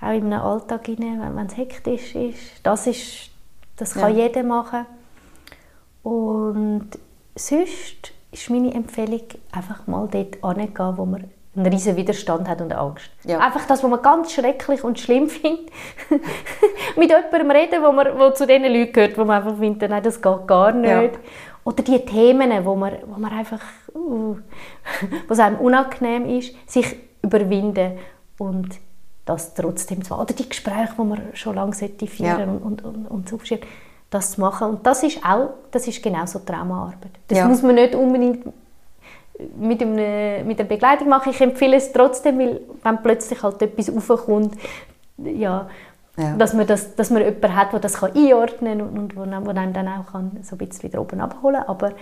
Auch in einem Alltag, wenn es hektisch ist. Das, ist, das kann Ja. jeder machen. Und sonst ist meine Empfehlung, einfach mal dort hingehen, wo man einen riesen Widerstand hat und Angst. Ja. Einfach das, was man ganz schrecklich und schlimm findet. Mit jemandem reden, wo, man, wo zu den Leuten gehört, wo man einfach findet, nein, das geht gar nicht. Ja. Oder die Themen, wo man, wo man einfach, uh, was einem unangenehm ist, sich überwinden und das trotzdem zu machen. Oder die Gespräche, die man schon lange führen Ja. und, und, und, und so das zu machen. Und das ist auch, das ist genauso Traumaarbeit. Das Ja. muss man nicht unbedingt mit, einem, mit einer Begleitung machen. Ich empfehle es trotzdem, weil wenn plötzlich halt etwas aufkommt, ja, Ja. Dass, man das, dass man jemanden hat, der das kann einordnen kann und, und wo, wo einem dann auch kann, so ein bisschen wieder oben abholen kann. Aber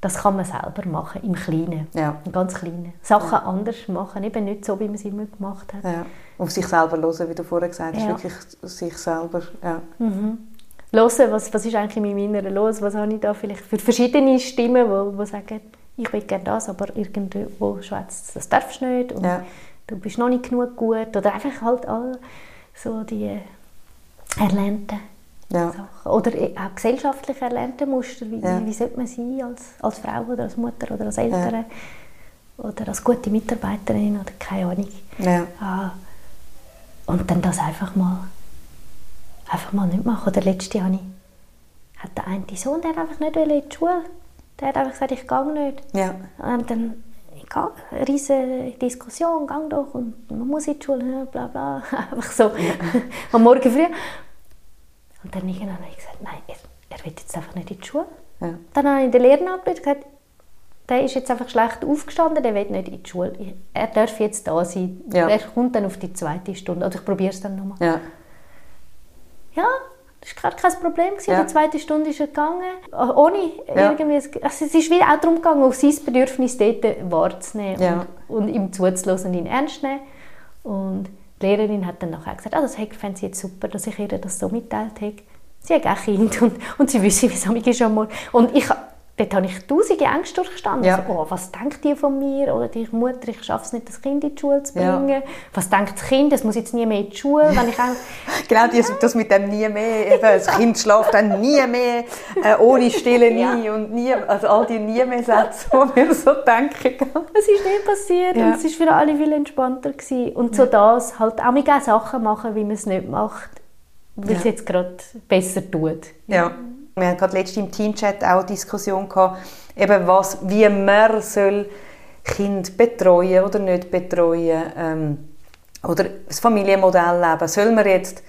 das kann man selber machen, im Kleinen, Ja. im ganz Kleinen. Sachen anders machen, eben nicht so, wie man sie immer gemacht hat. Ja. Auf sich selber hören, wie du vorher gesagt hast, Ja. wirklich sich selber, ja. Hören, was, was ist eigentlich in meinem Inneren los, was habe ich da vielleicht für verschiedene Stimmen, die, die sagen, ich will gerne das, aber irgendwo schwätzt das darfst du nicht und Ja. du bist noch nicht genug gut oder einfach halt all so die erlernten Ja. Sachen. Oder e- auch gesellschaftlich erlernte Muster, wie, Ja. wie, sollte man sein als, als Frau oder als Mutter oder als Eltern oder als gute Mitarbeiterin oder keine Ahnung. Ah, und dann das einfach mal, einfach mal nicht machen. Oder letzte ich, hat der eine Sohn, der einfach nicht in die Schule. Der hat einfach gesagt, ich gehe nicht. Ja. Und dann eine riesige Diskussion, gang doch und man muss in die Schule, bla bla. Einfach so am Morgen früh. Und dann irgendwann habe ich gesagt, nein, er, er will jetzt einfach nicht in die Schule. Ja. Dann habe ich den Lehrer angerufen gesagt, der ist jetzt einfach schlecht aufgestanden, der will nicht in die Schule. Er darf jetzt da sein. Ja. Er kommt dann auf die zweite Stunde. Oder ich probiere es dann nochmal. Ja. Ja, das war gar kein Problem. gewesen. Ja. Die zweite Stunde ist er gegangen, äh, ohne Ja. irgendwie... Also es ist wieder auch darum gegangen, auf sein Bedürfnis dort wahrzunehmen Ja. und, und ihm zuzuhören und ihn ernst zu nehmen. Und die Lehrerin hat dann nachher gesagt, ah, das fände sie jetzt super, dass ich ihr das so mitteilt habe. Sie hat auch Kind und, und sie wissen, wie es am Morgen. Und ich, dort habe ich tausende Ängste durchgestanden. Ja. Also, oh, was denkt die von mir? Oder die Mutter, ich schaffe es nicht, das Kind in die Schule zu Ja. bringen. Was denkt das Kind? Das muss jetzt nie mehr in die Schule. Wenn ich auch Genau, das, das mit dem nie mehr, eben, das Kind schläft dann nie mehr, äh, ohne Stille nie und nie, also all die nie mehr Sätze, die wir so denken. Es ist nicht passiert Ja. und es war für alle viel entspannter. Gewesen. Und so das, halt auch mit Sachen machen, wie man es nicht macht, weil es Ja. jetzt gerade besser tut. Ja. Wir hatten gerade letztens im Teamchat auch eine Diskussion gehabt, eben was, wie man soll Kind betreuen oder nicht betreuen ähm, oder das Familienmodell leben. Soll man jetzt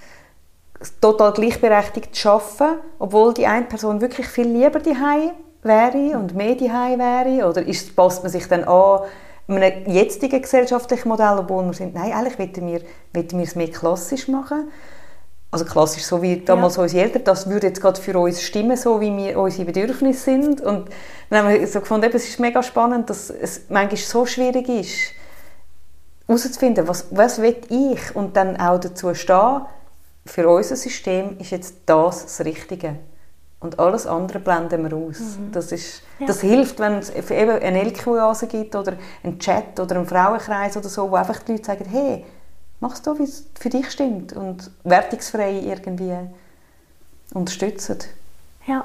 total gleichberechtigt arbeiten, obwohl die eine Person wirklich viel lieber daheim wäre und mehr daheim wäre? Oder ist, passt man sich dann an einem jetzigen gesellschaftlichen Modell, obwohl wir sind, nein, eigentlich wollten wir, wollten wir es mehr klassisch machen. Also klassisch, so wie damals unsere Eltern, das würde jetzt gerade für uns stimmen, so wie wir unsere Bedürfnisse sind. Und dann haben wir so gefunden, eben, es ist mega spannend, dass es manchmal so schwierig ist, herauszufinden, was, was will ich und dann auch dazu stehen, für unser System ist jetzt das das Richtige. Und alles andere blenden wir aus. Das, ist, Ja. das hilft, wenn es eben eine Elke-Oase gibt oder einen Chat oder einen Frauenkreis oder so, wo einfach die Leute sagen, hey, mach es so, wie es für dich stimmt und wertungsfrei irgendwie unterstützen. Ja,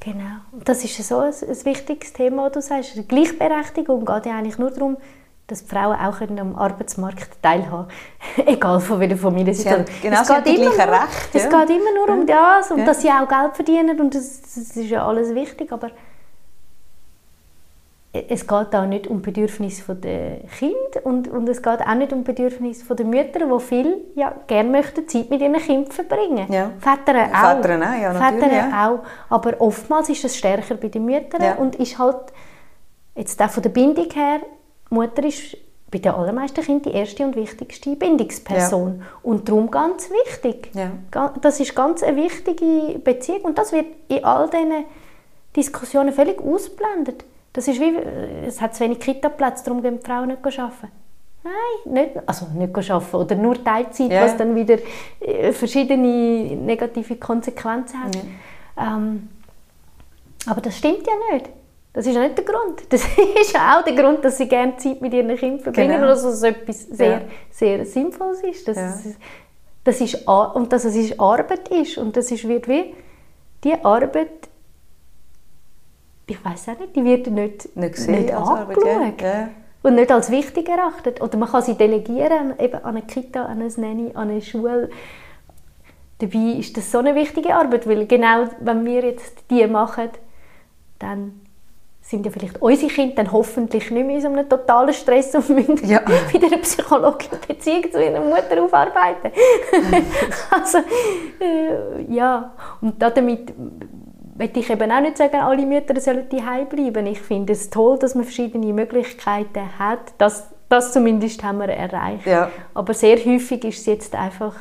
genau. Und das ist so ein, ein wichtiges Thema, du sagst. Die Gleichberechtigung geht ja eigentlich nur darum, dass Frauen auch am Arbeitsmarkt teilhaben können. Egal von welcher Familie sie kommen. genau, Es geht immer nur- Rechte, Es ja. geht immer nur um das und Ja. dass sie auch Geld verdienen und das, das ist ja alles wichtig, aber es geht auch nicht um Bedürfnisse der Kinder und, und es geht auch nicht um Bedürfnisse der Mütter, die viel ja, gerne möchten Zeit mit ihren Kindern verbringen. Ja. Väter auch. Väter auch, ja, Väter ja. auch. Aber oftmals ist es stärker bei den Müttern Ja. und ist halt jetzt auch von der Bindung her, Mutter ist bei den allermeisten Kindern die erste und wichtigste Bindungsperson und darum ganz wichtig. Ja. Das ist ganz eine wichtige Beziehung und das wird in all diesen Diskussionen völlig ausblendet. Das ist wie, es hat zu wenig Kita-Plätze, darum gehen die Frauen nicht arbeiten. Nein, nicht, also nicht arbeiten oder nur Teilzeit, Ja. was dann wieder äh, verschiedene negative Konsequenzen hat. Ähm, aber das stimmt ja nicht. Das ist ja nicht der Grund. Das ist ja auch der Grund, dass sie gerne Zeit mit ihren Kindern verbringen Genau. oder dass es etwas sehr, Ja. sehr Sinnvolles ist. Dass Ja. es, das ist und dass es Arbeit ist. Und das ist wird wie die Arbeit, ich weiß auch nicht, die wird nicht, Nicht gesehen nicht als Arbeit, angeschaut. Ja. Und nicht als wichtig erachtet. Oder man kann sie delegieren, eben an eine Kita, an eine Nanny, an eine Schule. Dabei ist das so eine wichtige Arbeit, weil genau wenn wir jetzt die machen, dann sind ja vielleicht unsere Kinder dann hoffentlich nicht mehr in so einem totalen Stress und müssen Ja. wieder eine psychologische Beziehung zu ihrer Mutter aufarbeiten. also, äh, ja. Und damit möchte ich eben auch nicht sagen, alle Mütter sollen daheim bleiben. Ich finde es toll, dass man verschiedene Möglichkeiten hat. Das, das zumindest haben wir erreicht. Ja. Aber sehr häufig ist es jetzt einfach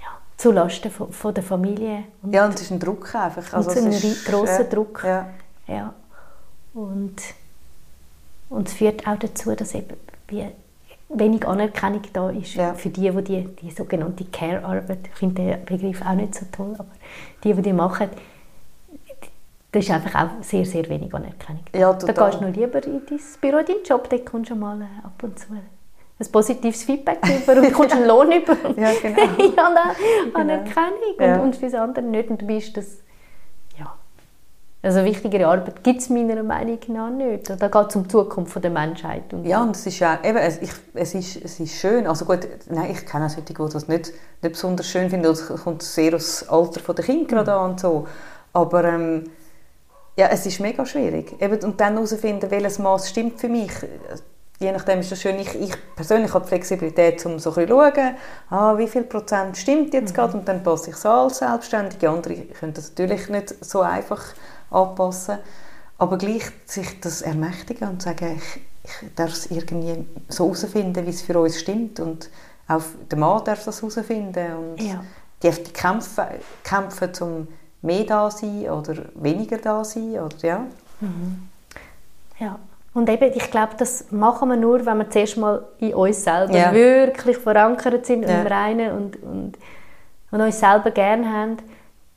ja, zulasten von, von der Familie. Und, Ja, und es ist ein Druck einfach. Also Und ein es ist, ri- grosser ja, Druck. Ja. ja. und, und es führt auch dazu, dass eben wie wenig Anerkennung da ist Ja. für die, die die, die sogenannte Care-Arbeit, ich finde den Begriff auch nicht so toll, aber die, die die machen, da ist einfach auch sehr, sehr wenig Anerkennung. Ja, da total. gehst du noch lieber in dein Büro, in deinen Job, da kommst du mal äh, ab und zu ein positives Feedback über und kommst einen Lohn über. Ja, genau. ja, An- Anerkennung Ja. und, und für das andere nicht. Und du bist das. Also wichtigere Arbeit gibt es meiner Meinung nach nicht. Da geht es um die Zukunft der Menschheit. Und Ja, und es ist ja, eben, es, ich, es, ist, es ist schön. Also gut, nein, ich kenne auch solche, die das nicht, nicht besonders schön finden. Es kommt sehr aufs Alter der Kinder gerade an und so. Aber ähm, ja, es ist mega schwierig. Eben, und dann herausfinden, welches Maß stimmt für mich. Je nachdem ist das schön. Ich, ich persönlich habe die Flexibilität, um so ein bisschen zu schauen, ah, wie viel Prozent stimmt jetzt gerade und dann passe ich es an als Selbstständige. Andere können das natürlich nicht so einfach anpassen. Aber gleich sich das ermächtigen und sagen, ich, ich darf es irgendwie so herausfinden, wie es für uns stimmt. Und auch der Mann darf das herausfinden. Und Ja. die, die kämpfen, kämpfen, um mehr da sein oder weniger da sein. Oder, ja. Ja. Und eben, ich glaube, das machen wir nur, wenn wir zuerst mal in uns selber Ja. wirklich verankert sind Ja. im Reinen und, und, und uns selber gerne haben.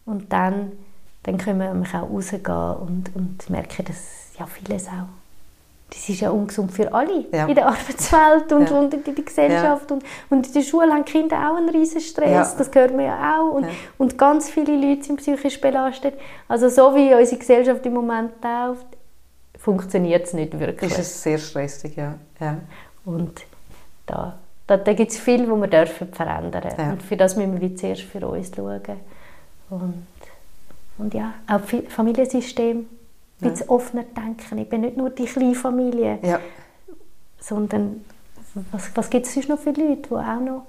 Und dann, dann können wir auch rausgehen und, und merken, dass ja vieles auch das ist ja ungesund für alle Ja. in der Arbeitswelt und, Ja. und in der Gesellschaft. Und, und in der Schule haben Kinder auch einen riesen Stress, Ja. das hört man ja auch. Und, Ja. und ganz viele Leute sind psychisch belastet. Also so wie unsere Gesellschaft im Moment läuft, funktioniert es nicht wirklich. Ist es sehr stressig, ja. ja. Und da, da, da gibt es viel, was wir dürfen verändern Ja. Und für das müssen wir zuerst für uns schauen. Und, und ja, auch Familiensystem, ein bisschen offener denken. Ich bin nicht nur die kleine Familie, ja. sondern was, was gibt es sonst noch für Leute, die auch noch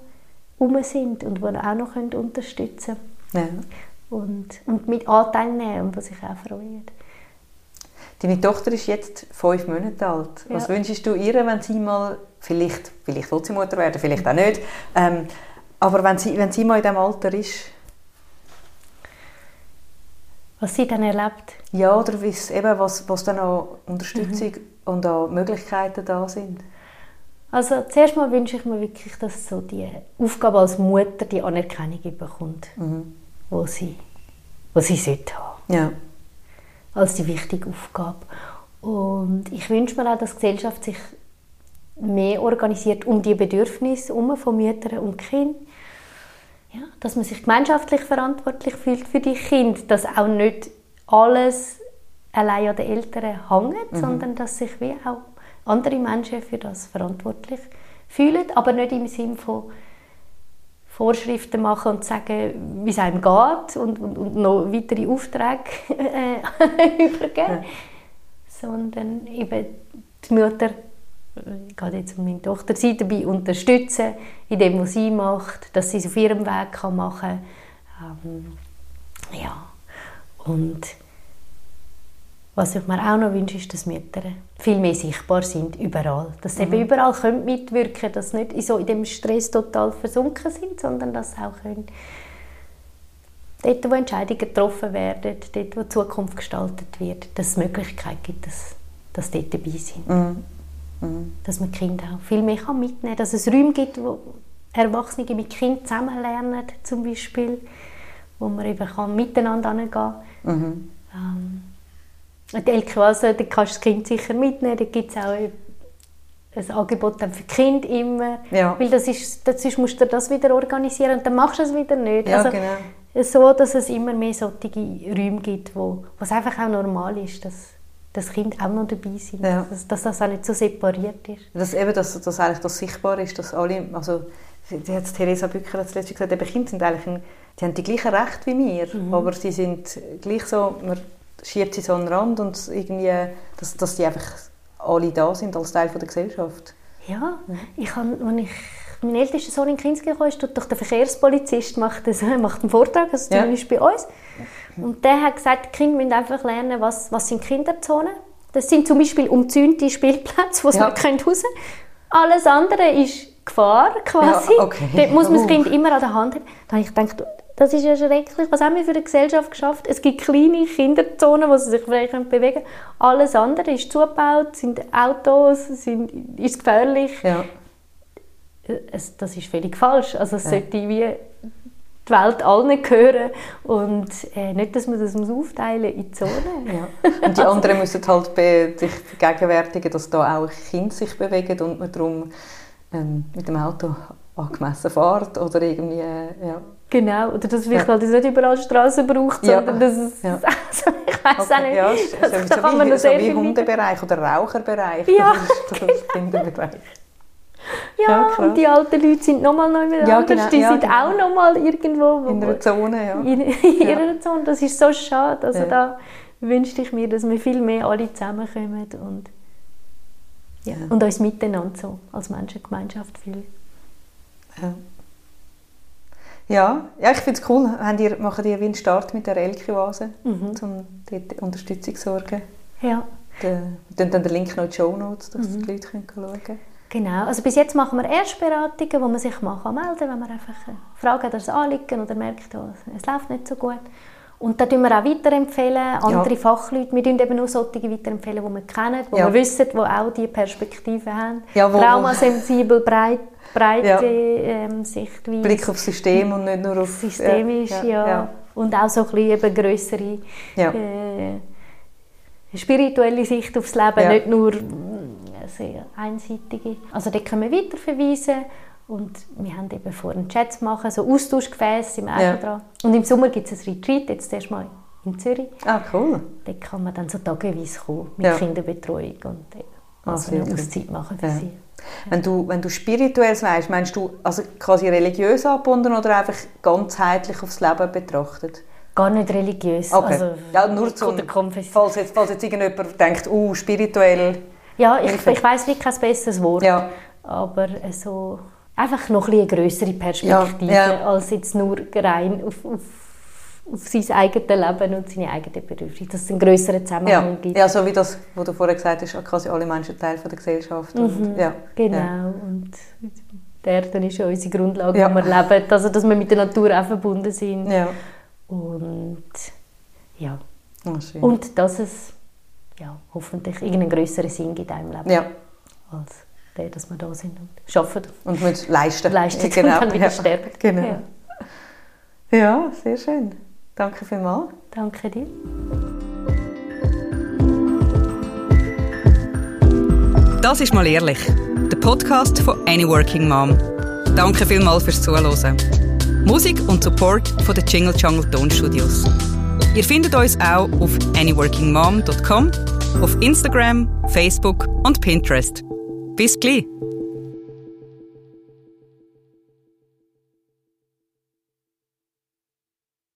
rum sind und die auch noch können unterstützen ja. können und, und mit Anteil nehmen und die sich auch freuen. Deine Tochter ist jetzt fünf Monate alt. Was Ja. wünschst du ihr, wenn sie mal, vielleicht, vielleicht will sie Mutter werden, vielleicht auch nicht, ähm, aber wenn sie, wenn sie mal in diesem Alter ist, Was sie dann erlebt. ja, oder eben, was, was dann an Unterstützung Mhm. und an Möglichkeiten da sind? Also zuerst mal wünsche ich mir wirklich, dass so die Aufgabe als Mutter die Anerkennung bekommt, Mhm. wo sie, wo sie sollte haben. Ja. Als die wichtige Aufgabe. Und ich wünsche mir auch, dass die Gesellschaft sich mehr organisiert um die Bedürfnisse um von Müttern und Kindern. Ja, dass man sich gemeinschaftlich verantwortlich fühlt für die Kinder, dass auch nicht alles allein an den Eltern hängt, sondern dass sich wie auch andere Menschen für das verantwortlich fühlen, aber nicht im Sinne von Vorschriften machen und sagen, wie es einem geht und, und, und noch weitere Aufträge äh, übergeben, sondern eben die Mutter, gerade jetzt meine Tochter, sie dabei unterstützen, in dem, was sie macht, dass sie es auf ihrem Weg kann machen kann. Ähm, ja, und was ich mir auch noch wünsche, ist, dass Mütter viel mehr sichtbar sind, überall. Dass sie eben überall können mitwirken können, dass sie nicht in so in dem Stress total versunken sind, sondern dass sie auch können dort, wo Entscheidungen getroffen werden, dort, wo die Zukunft gestaltet wird, dass es Möglichkeit gibt, dass, dass dort dabei sind. Mhm. Mhm. Dass man Kinder auch viel mehr kann mitnehmen kann. Dass es Räume gibt, wo Erwachsene mit Kindern zusammen lernen, zum Beispiel, wo man eben kann miteinander hingehen kann. Mhm. Ähm, die Elke-Oase, da kannst du das Kind sicher mitnehmen, da gibt es auch ein Angebot dann für Kinder immer. Ja. Weil das ist, das ist, musst du das wieder organisieren und dann machst du es wieder nicht. Ja, also, genau. So, dass es immer mehr solche Räume gibt, wo es einfach auch normal ist, dass, dass Kinder auch noch dabei sind. Ja. Dass, dass das auch nicht so separiert ist. Dass eben, dass, dass eigentlich das sichtbar ist, dass alle, also die hat Theresa Bücker letztens gesagt, eben Kinder sind eigentlich, ein, die haben die gleichen Rechte wie wir, Mhm. aber sie sind gleich so, man schiebt sie so an den Rand und irgendwie, dass, dass die einfach alle da sind als Teil von der Gesellschaft. Ja, ich habe, als ich mein ältester Sohn in Kinski kam, ist dort doch der Verkehrspolizist macht, das, macht einen Vortrag, also Ja. zumindest bei uns. Und der hat gesagt, die Kinder müssen einfach lernen, was, was sind Kinderzonen. Das sind zum Beispiel umzäunte Spielplätze, wo sie Ja. nicht können raus können. Alles andere ist Gefahr quasi. Ja, okay. Dort muss man das. Kind immer an der Hand haben. Da habe ich gedacht, das ist ja schrecklich. Was haben wir für eine Gesellschaft geschafft? Es gibt kleine Kinderzonen, wo sie sich vielleicht können bewegen können. Alles andere ist zugebaut, sind Autos, sind, ist gefährlich Ja. es, das ist völlig falsch. Also es sollte wie die Welt allen gehören und äh, nicht, dass man das muss aufteilen in Zonen. Ja. Und die anderen müssen halt be sich vergegenwärtigen, dass da auch Kinder sich bewegen und man darum ähm, mit dem Auto angemessen fährt oder irgendwie, äh, ja. Genau, oder dass vielleicht Ja. halt nicht überall Straßen braucht, Ja. sondern dass es, Ja. also, ich weiß auch nicht, ja, so, das, so, da kann man wie, noch so sehr wie Hundebereich oder Raucherbereich. Ja. Das ist das Kinderbereich. Ja, Ja, und die alten Leute sind nochmal noch anders, Ja, genau, die ja, sind genau. auch nochmal irgendwo wo, In einer Zone, ja. in, in ihrer Zone. Das ist so schade. Also da wünschte ich mir, dass wir viel mehr alle zusammenkommen und, ja, und uns miteinander so als Menschengemeinschaft fühlen. Ja. Ja, ja ich finde es cool. Habt ihr, macht ihr wie einen Start mit der Elke-Oase, Mhm. um dort Unterstützung zu sorgen? Ja, wir dann den Link noch in die Show Notes, dass Mhm. die Leute können schauen können. Genau. Also bis jetzt machen wir Erstberatungen, wo man sich mal melden kann, wenn man einfach eine Frage oder ein Anliegen oder merkt, oh, es läuft nicht so gut. Und da tun wir auch weiterempfehlen, andere Ja. Fachleute. Wir tun eben nur solche weiterempfehlen, die wir kennen, die Ja. wir wissen, die auch diese Perspektive haben. Ja, wo- Traumasensibel, breit, breite Ja. ähm, Sichtweise. Blick aufs System und nicht nur auf... systemisch, ja, Und auch so ein bisschen eben grössere Ja. äh, spirituelle Sicht aufs Leben, Ja. nicht nur sehr einseitige. Also da können wir weiterverweisen und wir haben eben vor, einen Chat zu machen, so Austauschgefäße sind wir auch Ja. schon dran. Und im Sommer gibt es ein Retreat, jetzt erstmal in Zürich. Ah, cool. Da kann man dann so tageweise kommen mit Ja. Kinderbetreuung und eben Ah, also eine. Auszeit machen für Ja. sie. Wenn du, wenn du spirituell sagst, meinst du also quasi religiös angebunden oder einfach ganzheitlich aufs Leben betrachtet? Gar nicht religiös. Okay. Also, ja, nur Konfession. falls jetzt, falls jetzt irgendjemand denkt, uh, spirituell. Ja, ich, Hilfe. ich weiß wirklich kein besseres Wort. Ja. Aber äh, so einfach noch ein bisschen eine grössere Perspektive, Ja, ja. als jetzt nur rein auf, auf, auf sein eigenes Leben und seine eigenen Bedürfnisse. Dass es einen grösseren Ja. Zusammenhang gibt. ja, so wie das, was du vorher gesagt hast, quasi alle Menschen Teil von der Gesellschaft. Und, ja. Genau. Ja. Und die Erde ist ja unsere Grundlage, Ja. wo wir leben. Also, dass wir mit der Natur auch verbunden sind. Ja. Und ja. Schön. Und dass es ja, hoffentlich irgendeinen grösseren Sinn gibt in einem Leben. ja. Als der, dass wir da sind und arbeiten. Und müssen leisten. Leisten genau. und dann wieder ja. sterben. Genau. Ja. Ja. sehr schön. Danke vielmals. Danke dir. Das ist mal ehrlich. Der Podcast von Any Working Mom. Danke vielmals fürs Zuhören. Musik und Support von den Jingle Jungle Tonstudios. Ihr findet uns auch auf anyworkingmom.com, auf Instagram, Facebook und Pinterest. Bis gleich!